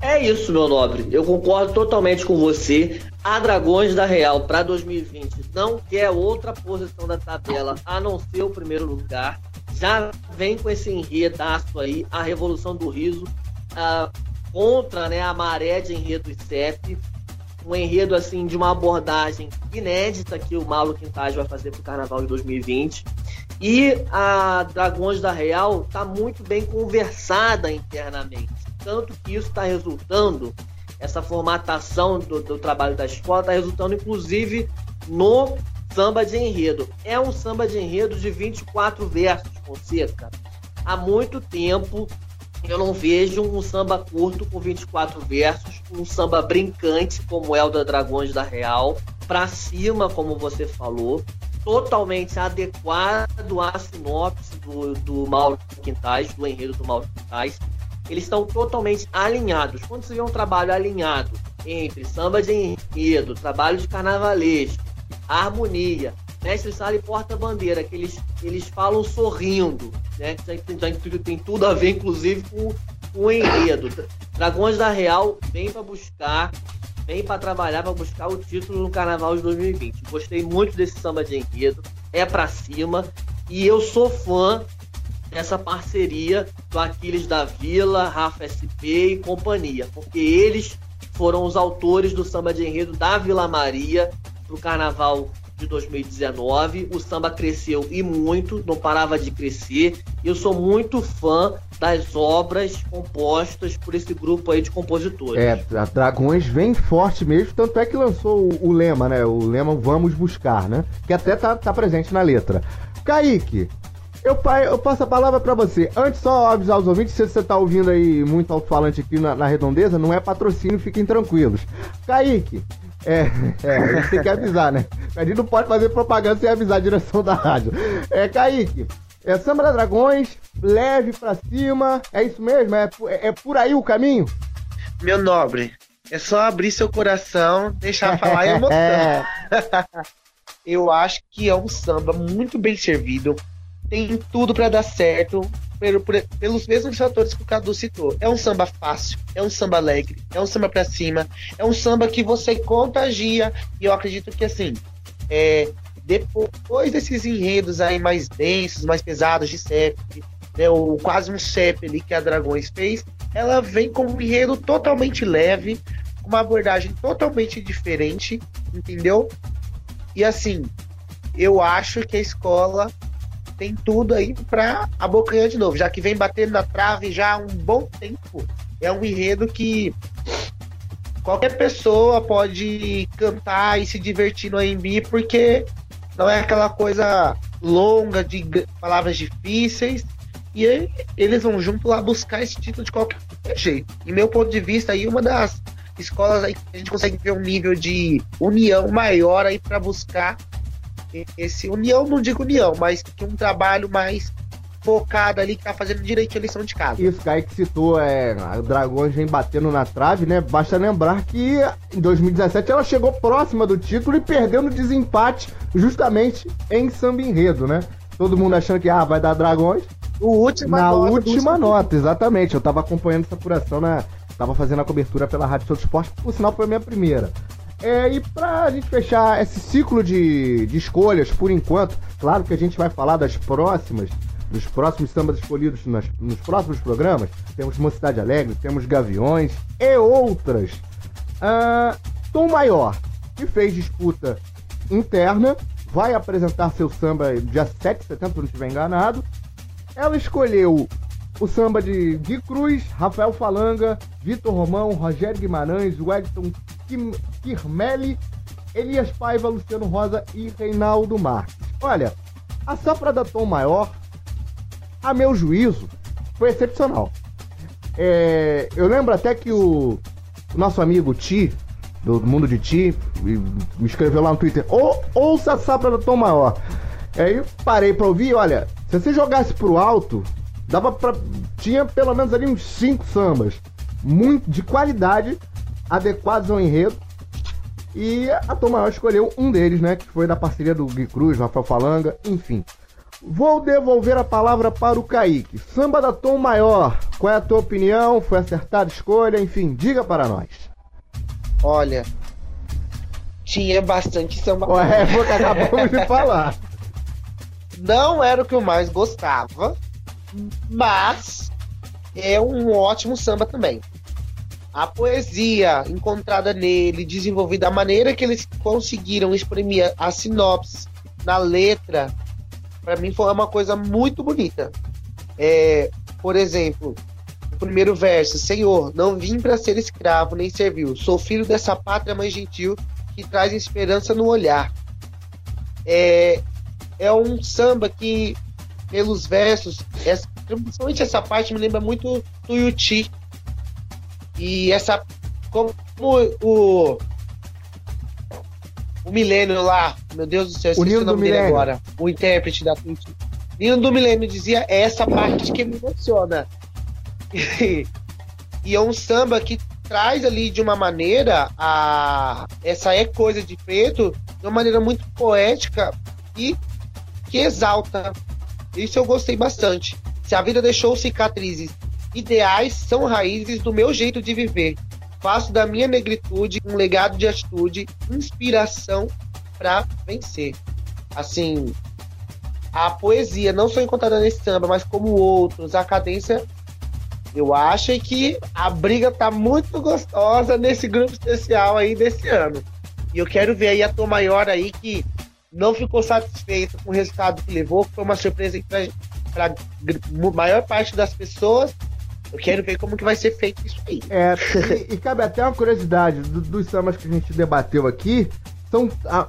É isso, meu nobre. Eu concordo totalmente com você. A Dragões da Real para 2020 não quer outra posição da tabela a não ser o primeiro lugar. Já vem com esse enredaço aí, a Revolução do Riso, uh, contra né, a maré de enredo CEP. Um enredo assim de uma abordagem inédita que o Mauro Quintais vai fazer para o Carnaval de 2020. E a Dragões da Real está muito bem conversada internamente tanto que isso está resultando, essa formatação do, do trabalho da escola está resultando, inclusive, no samba de enredo. É um samba de enredo de 24 versos, Fonseca. Há muito tempo eu não vejo um samba curto com 24 versos, um samba brincante como é o da Dragões da Real, para cima, como você falou, totalmente adequado à sinopse do, do Mauro Quintais, do enredo do Mauro Quintais eles estão totalmente alinhados. Quando você vê um trabalho alinhado entre samba de enredo, trabalho de carnavalesco, harmonia, mestre sala e porta-bandeira, que eles, eles falam sorrindo, né? Tem, tem tudo a ver, inclusive, com, com o enredo. Dragões da Real vem para buscar, vem para trabalhar, para buscar o título no Carnaval de 2020. Gostei muito desse samba de enredo, é para cima, e eu sou fã essa parceria do Aquiles da Vila, Rafa SP e companhia, porque eles foram os autores do samba de enredo da Vila Maria para o Carnaval de 2019. O samba cresceu e muito, não parava de crescer. Eu sou muito fã das obras compostas por esse grupo aí de compositores. É, a Dragões vem forte mesmo, tanto é que lançou o, o lema, né? O lema Vamos Buscar, né? Que até tá, tá presente na letra. Kaique, eu, eu passo a palavra para você. Antes, só avisar os ouvintes, se você tá ouvindo aí muito alto-falante aqui na, na, redondeza, não é patrocínio, fiquem tranquilos. Kaique, é, é, tem que avisar, né? A gente não pode fazer propaganda sem avisar a direção da rádio. É, Kaique, é Samba da Dragões, leve pra cima, é isso mesmo? É, é, é por aí o caminho? Meu nobre, é só abrir seu coração, deixar falar e emoção. Eu acho que é um samba muito bem servido, tem tudo para dar certo pelo, pelos mesmos fatores que o Cadu citou. É um samba fácil, é um samba alegre, é um samba para cima, é um samba que você contagia. E eu acredito que assim, é, depois desses enredos aí mais densos, mais pesados de CEP, né, o quase um CEP ali que a Dragões fez, ela vem com um enredo totalmente leve, uma abordagem totalmente diferente, entendeu? E assim, eu acho que a escola tem tudo aí para abocanhar de novo, já que vem batendo na trave já há um bom tempo. É um enredo que qualquer pessoa pode cantar e se divertir no AMB, porque não é aquela coisa longa de palavras difíceis. E aí, eles vão junto lá buscar esse título de qualquer jeito. E meu ponto de vista aí, uma das escolas aí que a gente consegue ver um nível de união maior aí para buscar esse união, não digo união, mas que um trabalho mais focado ali que tá fazendo direito a lição de casa. Isso, Kaique citou, é, o Dragões vem batendo na trave, né? Basta lembrar que em 2017 ela chegou próxima do título e perdeu no desempate justamente em samba enredo, né? Todo mundo achando que ah, vai dar Dragões. O última na nota última nota, exatamente. Eu tava acompanhando essa apuração, na, tava fazendo a cobertura pela Rádio Todo Esporte, por sinal foi a minha primeira. É, e pra gente fechar esse ciclo de, de escolhas, por enquanto, claro que a gente vai falar das próximas, dos próximos sambas escolhidos nas- nos próximos programas. Temos Mocidade Alegre, temos Gaviões e outras. Ah, Tom Maior, que fez disputa interna, vai apresentar seu samba dia 7 de setembro, se não estiver enganado. Ela escolheu o samba de Gui Cruz, Rafael Falanga, Vitor Romão, Rogério Guimarães, Wellington Kirmelli, Elias Paiva, Luciano Rosa e Reinaldo Marques. Olha, a safra da Tom Maior, a meu juízo, foi excepcional. É, eu lembro até que o, o nosso amigo Ti, do mundo de Ti, me escreveu lá no Twitter: "Ou- ouça a safra da Tom Maior. Aí eu parei pra ouvir, olha, se você jogasse pro alto, dava pra. Tinha pelo menos ali uns cinco sambas. Muito de qualidade, adequados ao enredo. E a Tom Maior escolheu um deles, né? Que foi da parceria do Gui Cruz, Rafael Falanga, enfim. Vou devolver a palavra para o Kaique. Samba da Tom Maior. Qual é a tua opinião? Foi acertada a escolha? Enfim, diga para nós. Olha, tinha bastante samba. Ué, que acabamos de falar. Não era o que eu mais gostava, mas é um ótimo samba também. A poesia encontrada nele, desenvolvida, a maneira que eles conseguiram exprimir a sinopse na letra, para mim foi uma coisa muito bonita. É, por exemplo, o primeiro verso: Senhor, não vim para ser escravo nem servil, sou filho dessa pátria mãe gentil que traz esperança no olhar. É, é um samba que, pelos versos, essa, principalmente essa parte me lembra muito Tuiuti. E essa. Como o. O Milênio lá, meu Deus do céu, esqueci o, do nome dele Milênio. agora. O intérprete da Tuiuti. Nino do Milênio dizia é essa parte que me emociona. E, e é um samba que traz ali de uma maneira a essa é coisa de preto de uma maneira muito poética e que exalta. Isso eu gostei bastante. Se a vida deixou cicatrizes, ideais são raízes do meu jeito de viver. Faço da minha negritude um legado de atitude, inspiração para vencer. Assim, a poesia não só encontrada nesse samba, mas como outros, a cadência eu acho que a briga tá muito gostosa nesse grupo especial aí desse ano. E eu quero ver aí a Tom Maior aí que não ficou satisfeito com o resultado que levou, que foi uma surpresa para a maior parte das pessoas. Eu quero ver como que vai ser feito isso aí. É, e, e cabe até uma curiosidade do- dos sambas que a gente debateu aqui, são, a-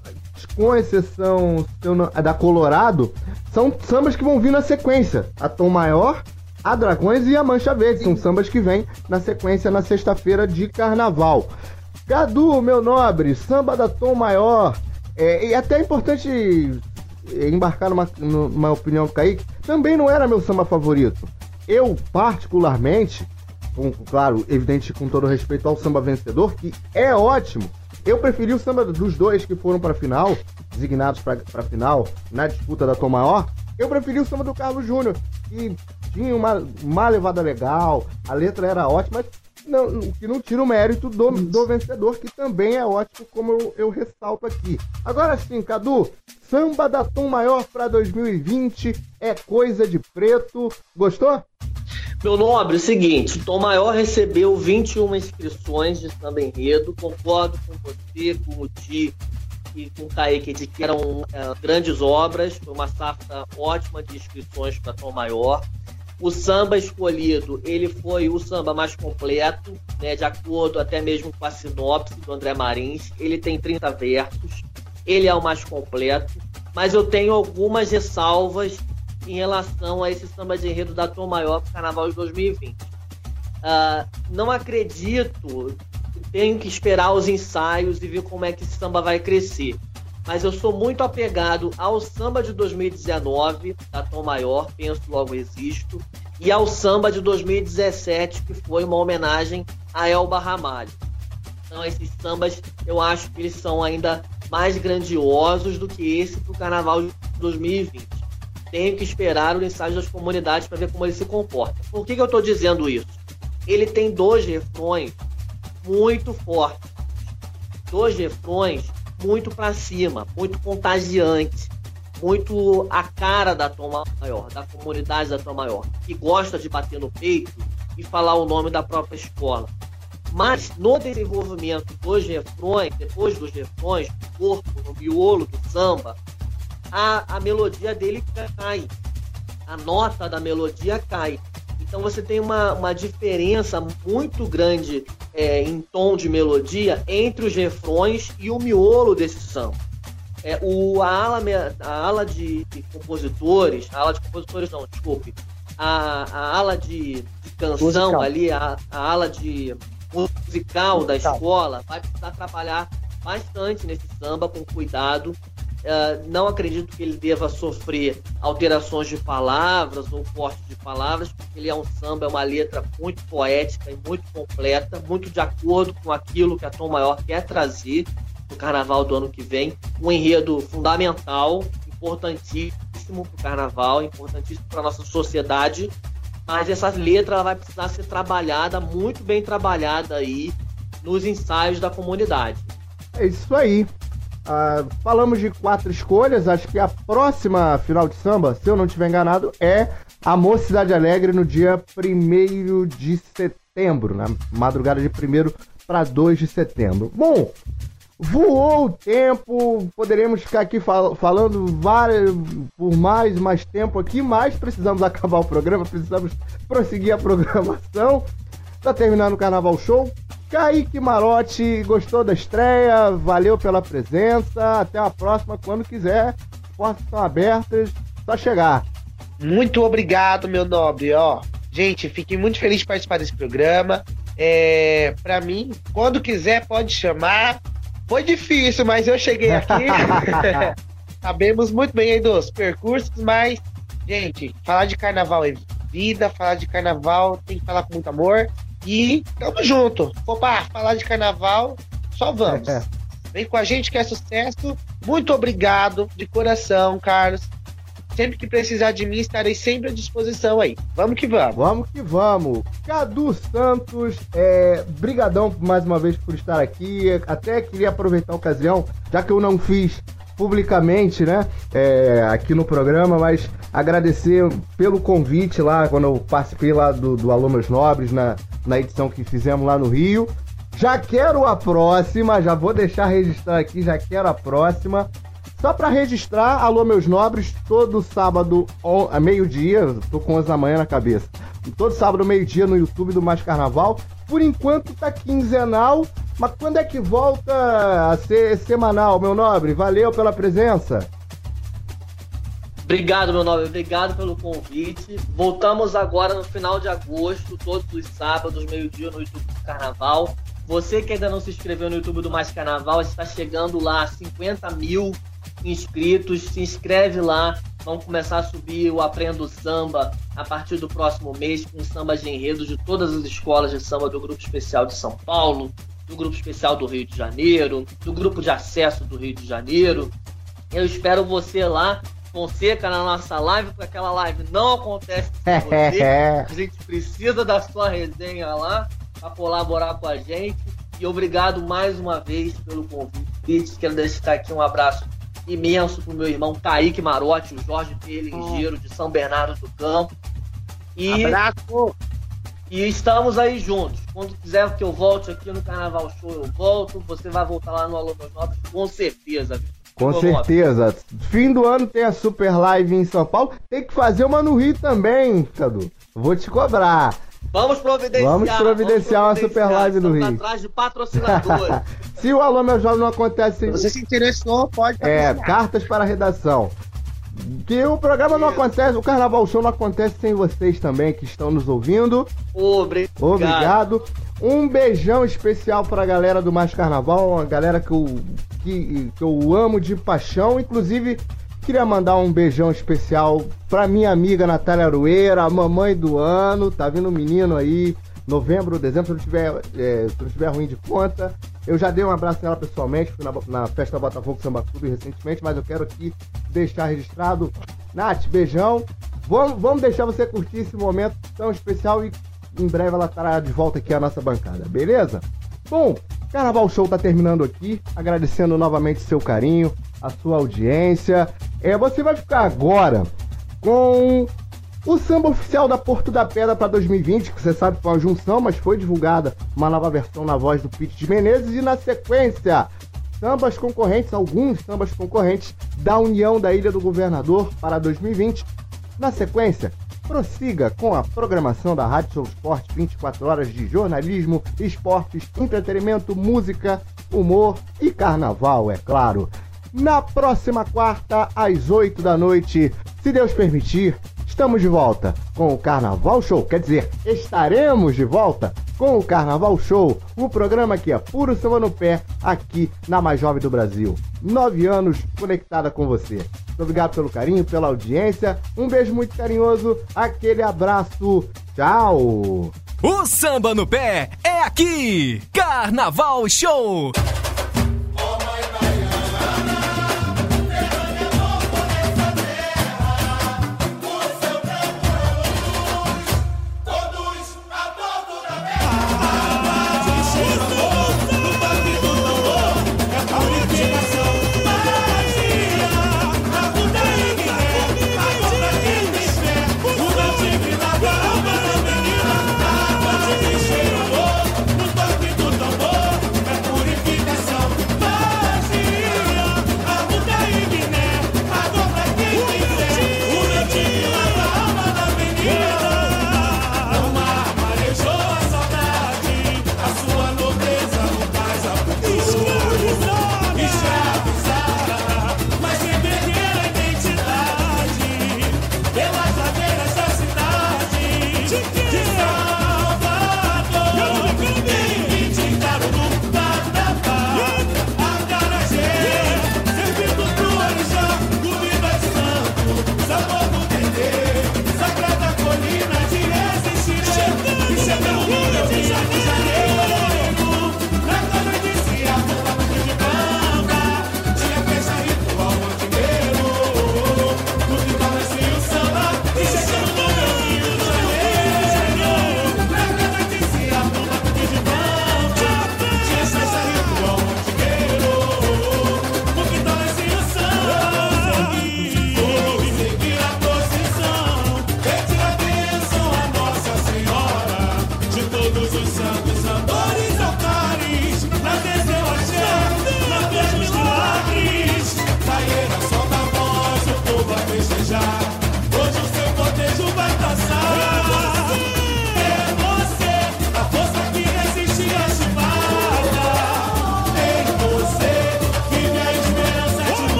com exceção não- da Colorado, são sambas que vão vir na sequência. A Tom Maior, a Dragões e a Mancha Verde. São sambas que vêm na sequência na sexta-feira de carnaval. Cadu, meu nobre, samba da Tom Maior. É, e até é importante embarcar numa, numa opinião do Kaique, também não era meu samba favorito. Eu, particularmente, com, claro, evidente com todo respeito ao samba vencedor, que é ótimo. Eu preferi o samba dos dois que foram para final, designados para final, na disputa da Tom Maior. Eu preferi o samba do Carlos Júnior, que tinha uma, uma levada legal, a letra era ótima, mas não, que não tira o mérito do, do vencedor, que também é ótimo, como eu, eu ressalto aqui. Agora sim, Cadu, samba da Tom Maior para 2020 é coisa de preto. Gostou? Meu nobre, é o seguinte, Tom Maior recebeu 21 inscrições de samba enredo, concordo com você, com o Ti e com o Kaique de que eram é, grandes obras, foi uma safra ótima de inscrições para Tom Maior. O samba escolhido, ele foi o samba mais completo, né, de acordo até mesmo com a sinopse do André Marins. Ele tem 30 versos, ele é o mais completo. mas eu tenho algumas ressalvas em relação a esse samba de enredo da Tom Maior para o Carnaval de 2020. Uh, não acredito, tenho que esperar os ensaios e ver como é que esse samba vai crescer. Mas eu sou muito apegado ao samba de 2019, da Tom Maior, Penso Logo Existo, e ao samba de 2017, que foi uma homenagem a Elba Ramalho. Então, esses sambas, eu acho que eles são ainda mais grandiosos do que esse para o Carnaval de 2020. Tenho que esperar o ensaio das comunidades para ver como ele se comporta. Por que, que eu estou dizendo isso? Ele tem dois refrões muito fortes. Dois refrões muito para cima, muito contagiantes, muito a cara da Tom Maior, da comunidade da Tom Maior, que gosta de bater no peito e falar o nome da própria escola. Mas no desenvolvimento dos refrões, depois dos refrões, no corpo, no miolo do samba, a, a melodia dele cai. A nota da melodia cai. Então você tem uma, uma diferença muito grande é, em tom de melodia entre os refrões e o miolo desse samba. É, o, a, ala, a ala de, de compositores, a ala de compositores não, desculpe, a, a ala de, de canção musical. ali, a, a ala de musical da escola vai precisar trabalhar bastante nesse samba com cuidado Uh, não acredito que ele deva sofrer alterações de palavras ou corte de palavras, porque ele é um samba, é uma letra muito poética e muito completa, muito de acordo com aquilo que a Tom Maior quer trazer no carnaval do ano que vem. Um enredo fundamental, importantíssimo para o carnaval, importantíssimo para a nossa sociedade. Mas essa letra vai precisar ser trabalhada, muito bem trabalhada aí nos ensaios da comunidade. É isso aí. Ah, falamos de quatro escolhas, acho que a próxima final de samba, se eu não estiver enganado, é a Mocidade Alegre no dia 1 de setembro, na madrugada de 1 para 2 de setembro. Bom, voou o tempo, poderíamos ficar aqui fal falando várias, por mais mais tempo aqui, mas precisamos acabar o programa, precisamos prosseguir a programação. Está terminando o Carnaval Show. Kaique Marotti, gostou da estreia? Valeu pela presença. Até a próxima, quando quiser. As portas estão abertas, só chegar. Muito obrigado, meu nobre. Ó, gente, fiquei muito feliz de participar desse programa. É, para mim, quando quiser, pode chamar. Foi difícil, mas eu cheguei aqui. Sabemos muito bem aí dos percursos, mas, gente, falar de carnaval é vida, falar de carnaval tem que falar com muito amor. E tamo junto. Opa, falar de carnaval, só vamos. É. Vem com a gente que é sucesso. Muito obrigado de coração, Carlos. Sempre que precisar de mim, estarei sempre à disposição aí. Vamos que vamos. Vamos que vamos. Cadu Santos, é, brigadão mais uma vez por estar aqui. Até queria aproveitar a ocasião, já que eu não fiz publicamente, né, é, aqui no programa, mas agradecer pelo convite lá, quando eu participei lá do, do Alô Meus Nobres, na, na edição que fizemos lá no Rio. Já quero a próxima, já vou deixar registrar aqui, já quero a próxima. Só para registrar, alô meus nobres, todo sábado a meio-dia, tô com 11 da manhã na cabeça. Todo sábado meio-dia no YouTube do Mais Carnaval. Por enquanto tá quinzenal, mas quando é que volta a ser semanal, meu nobre? Valeu pela presença. Obrigado, meu nobre. Obrigado pelo convite. Voltamos agora no final de agosto, todos os sábados, meio-dia, no YouTube do Carnaval. Você que ainda não se inscreveu no YouTube do Mais Carnaval, está chegando lá a 50 mil inscritos. Se inscreve lá. Vamos começar a subir o Aprendo Samba a partir do próximo mês com samba de enredo de todas as escolas de samba do Grupo Especial de São Paulo, do Grupo Especial do Rio de Janeiro, do Grupo de Acesso do Rio de Janeiro. Eu espero você lá, Fonseca, na nossa live, porque aquela live não acontece sem você. A gente precisa da sua resenha lá para colaborar com a gente. E obrigado mais uma vez pelo convite. Quero deixar aqui um abraço imenso pro meu irmão Kaique Marotti, o Jorge Pelingeiro, de São Bernardo do Campo. E Abraço! E estamos aí juntos. Quando quiser que eu volte aqui no Carnaval Show, eu volto. Você vai voltar lá no Alô Meus Novos, com certeza. Com certeza. Fim do ano tem a Super Live em São Paulo. Tem que fazer uma no Rio também, Cadu. Vou te cobrar. Vamos providenciar. Vamos providenciar uma super live no Rio. atrás de patrocinadores. Se o Alô Meu Jovem não acontece sem Se você se interessou, pode É, cartas para a redação. Que o programa não acontece, o Carnaval Show não acontece sem vocês também que estão nos ouvindo. Obrigado. Obrigado. Um beijão especial para a galera do Mais Carnaval, uma galera que eu, que, que eu amo de paixão. Inclusive, queria mandar um beijão especial para minha amiga Natália Arueira, a mamãe do ano. Tá vindo um menino aí, novembro, dezembro, se não tiver, é, se não tiver ruim de conta. Eu já dei um abraço nela pessoalmente, fui na, na festa Botafogo Samba Clube recentemente, mas eu quero aqui deixar registrado. Nath, beijão. Vamos, vamos deixar você curtir esse momento tão especial e em breve ela estará de volta aqui à nossa bancada, beleza? Bom, Carnaval Show tá terminando aqui, agradecendo novamente seu carinho, a sua audiência. É, você vai ficar agora com o samba oficial da Porto da Pedra para 2020, que você sabe foi uma junção, mas foi divulgada uma nova versão na voz do Pete de Menezes e na sequência sambas concorrentes, alguns sambas concorrentes da União da Ilha do Governador para 2020. Na sequência, prossiga com a programação da Rádio Show Sport 24 horas de jornalismo, esportes, entretenimento, música, humor e carnaval, é claro. Na próxima quarta, às 8 da noite, se Deus permitir, estamos de volta com o Carnaval Show. Quer dizer, estaremos de volta com o Carnaval Show, o programa que é puro samba no pé, aqui na Mais Jovem do Brasil. Nove anos conectada com você. Muito obrigado pelo carinho, pela audiência. Um beijo muito carinhoso, aquele abraço. Tchau! O samba no pé é aqui. Carnaval Show.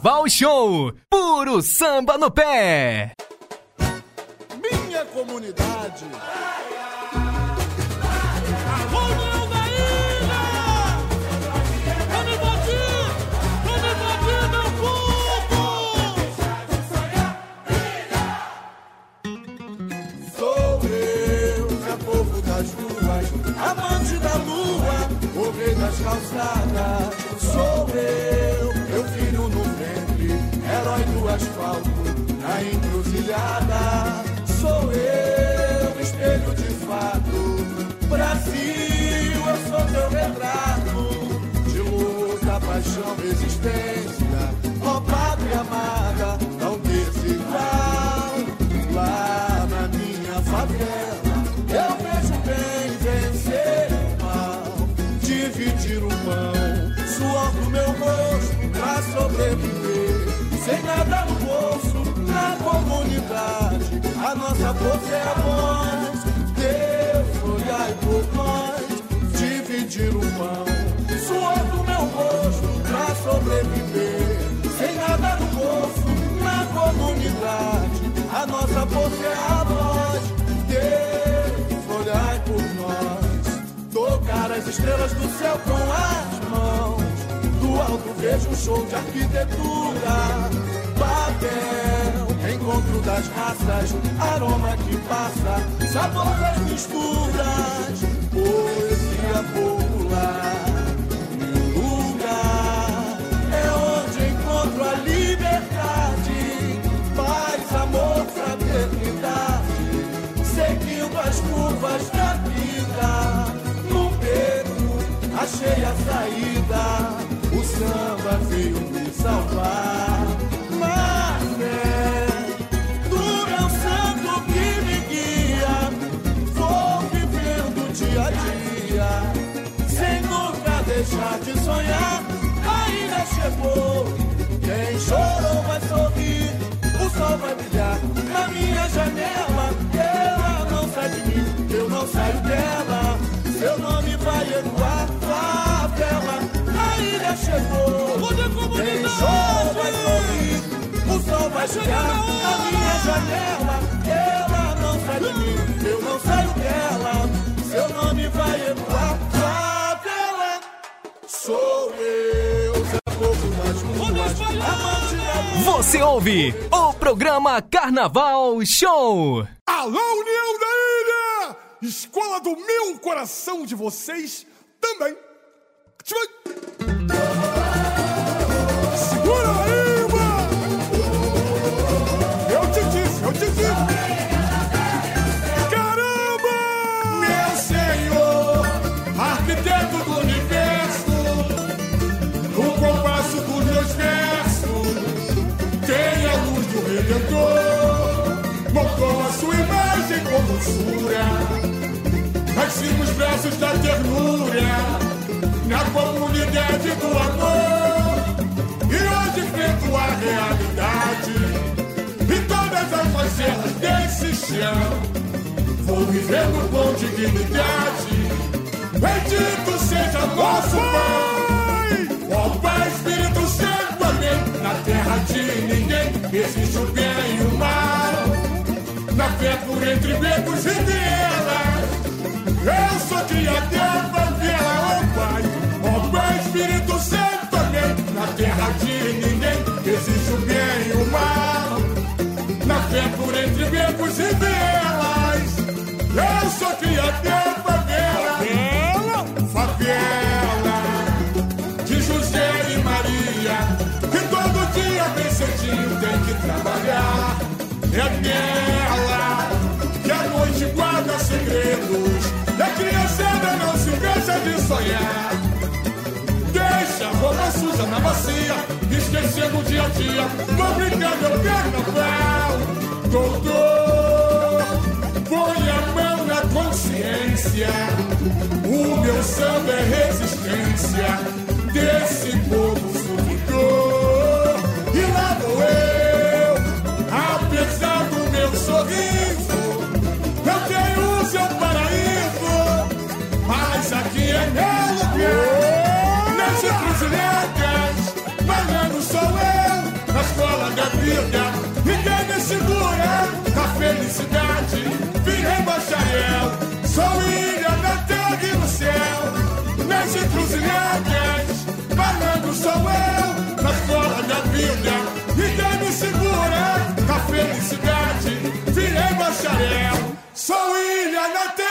Carnaval Show. Puro samba no pé. Encruzilhada. Sou eu, espelho de fato, Brasil, eu sou teu retrato, de luta, paixão, resistência, ó pátria amada, não desigual. Lá na minha favela, eu vejo bem vencer o mal, dividir o pão, suor do meu rosto pra sobreviver, sem nada a nossa força é a voz, Deus olhai por nós, dividir o pão, suor do meu rosto pra sobreviver, sem nada no bolso, na comunidade, a nossa força é a voz, Deus olhai por nós, tocar as estrelas do céu com as mãos, do alto vejo um show de arquitetura, papel, encontro das raças, aroma que passa, sabor das misturas, poesia popular. Meu lugar é onde encontro a liberdade, paz, amor, fraternidade, seguindo as curvas da vida. No beco achei a saída, o samba veio me salvar. Sonhar. Ainda chegou, quem chorou vai sorrir, o sol vai brilhar na minha janela. Ela não sai de mim, eu não saio dela. Seu nome vai ecoar, favela. A ilha chegou, quem chorou vai sorrir, o sol vai brilhar na minha janela. Ela não sai de mim, eu não saio dela. Seu nome vai ecoar. Sou eu, Zé Povo amante. Você ouve o programa Carnaval Show. Alô, União da Ilha! Escola do meu coração de vocês também. Segura Redentor, a sua imagem com doçura, nasci nos braços da ternura, na comunidade do amor, e hoje enfrento a realidade, e todas as facelas desse chão, vou vivendo com dignidade, bendito seja nosso Pai, ó Pai Espírito Santo, amém, na terra de ninguém existe o bem e o mal, na fé por entre becos e vielas. Eu sou criador favela, ó Pai, ó Pai Espírito Santo, amém. Na terra de ninguém existe o bem e o mal. Na fé por entre becos e vielas. Eu sou criador favela, favela, trabalhar. É nela que a noite guarda segredos. E a não se cansa de sonhar. Deixa a roupa suja na bacia, esquecendo o dia a dia. Vou brincar meu carnaval. Doutor, põe a mão na consciência. O meu samba é resistência desse povo vida, ninguém me segura na felicidade. Virei bacharel, sou ilha na terra e no céu. Nas encruzilhadas, malandro sou eu, na escola da vida, ninguém me segura na felicidade. Virei bacharel, sou ilha na terra.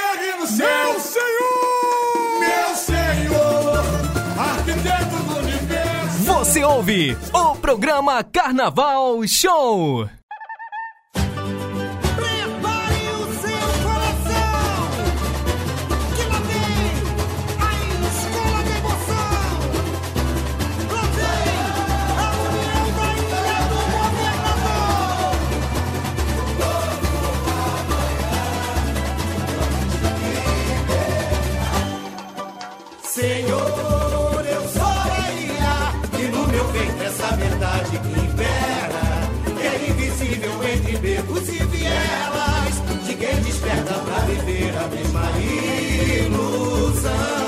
ouve o programa Carnaval Show. verdadeira mesma ilusão.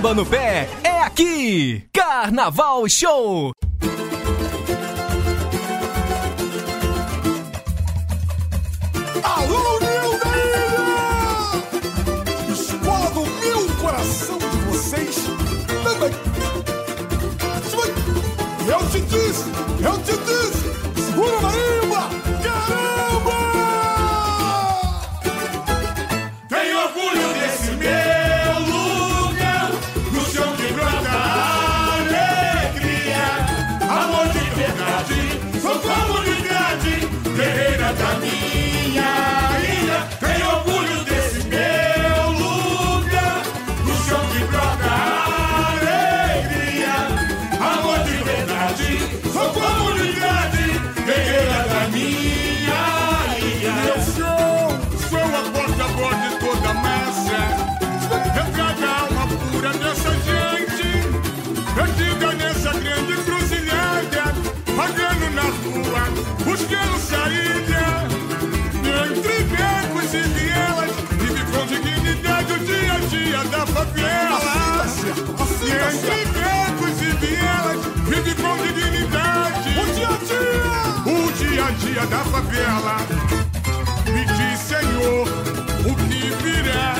samba no pé é aqui! Carnaval Show! Alô, Nildeira! Explodo meu coração de vocês também! Eu te disse! Eu te disse! ela me diz, Senhor, o que virá,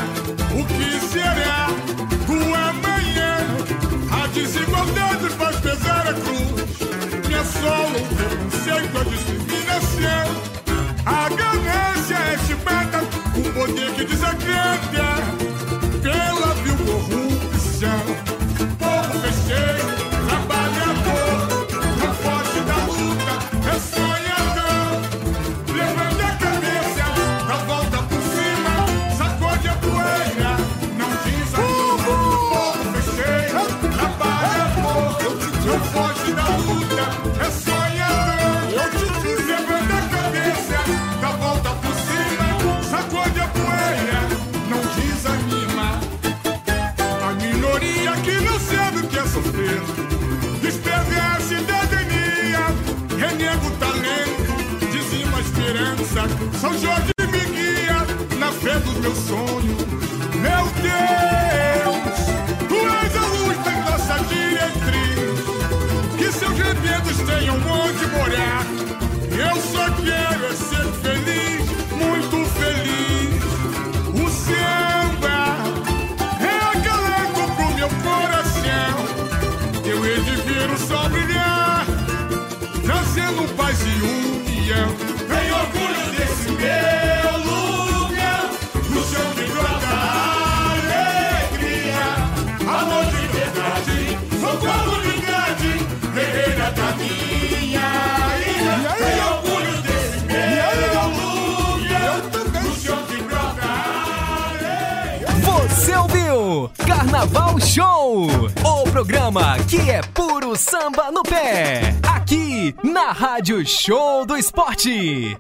o que será do amanhã. A desigualdade faz pesar a cruz, me assola o preconceito, a discriminação. A ganância é chibata, o poder que desacredita. São Jorge me guia na fé dos meus sonhos. Musical Show, o programa que é puro samba no pé, aqui na Rádio Show do Esporte.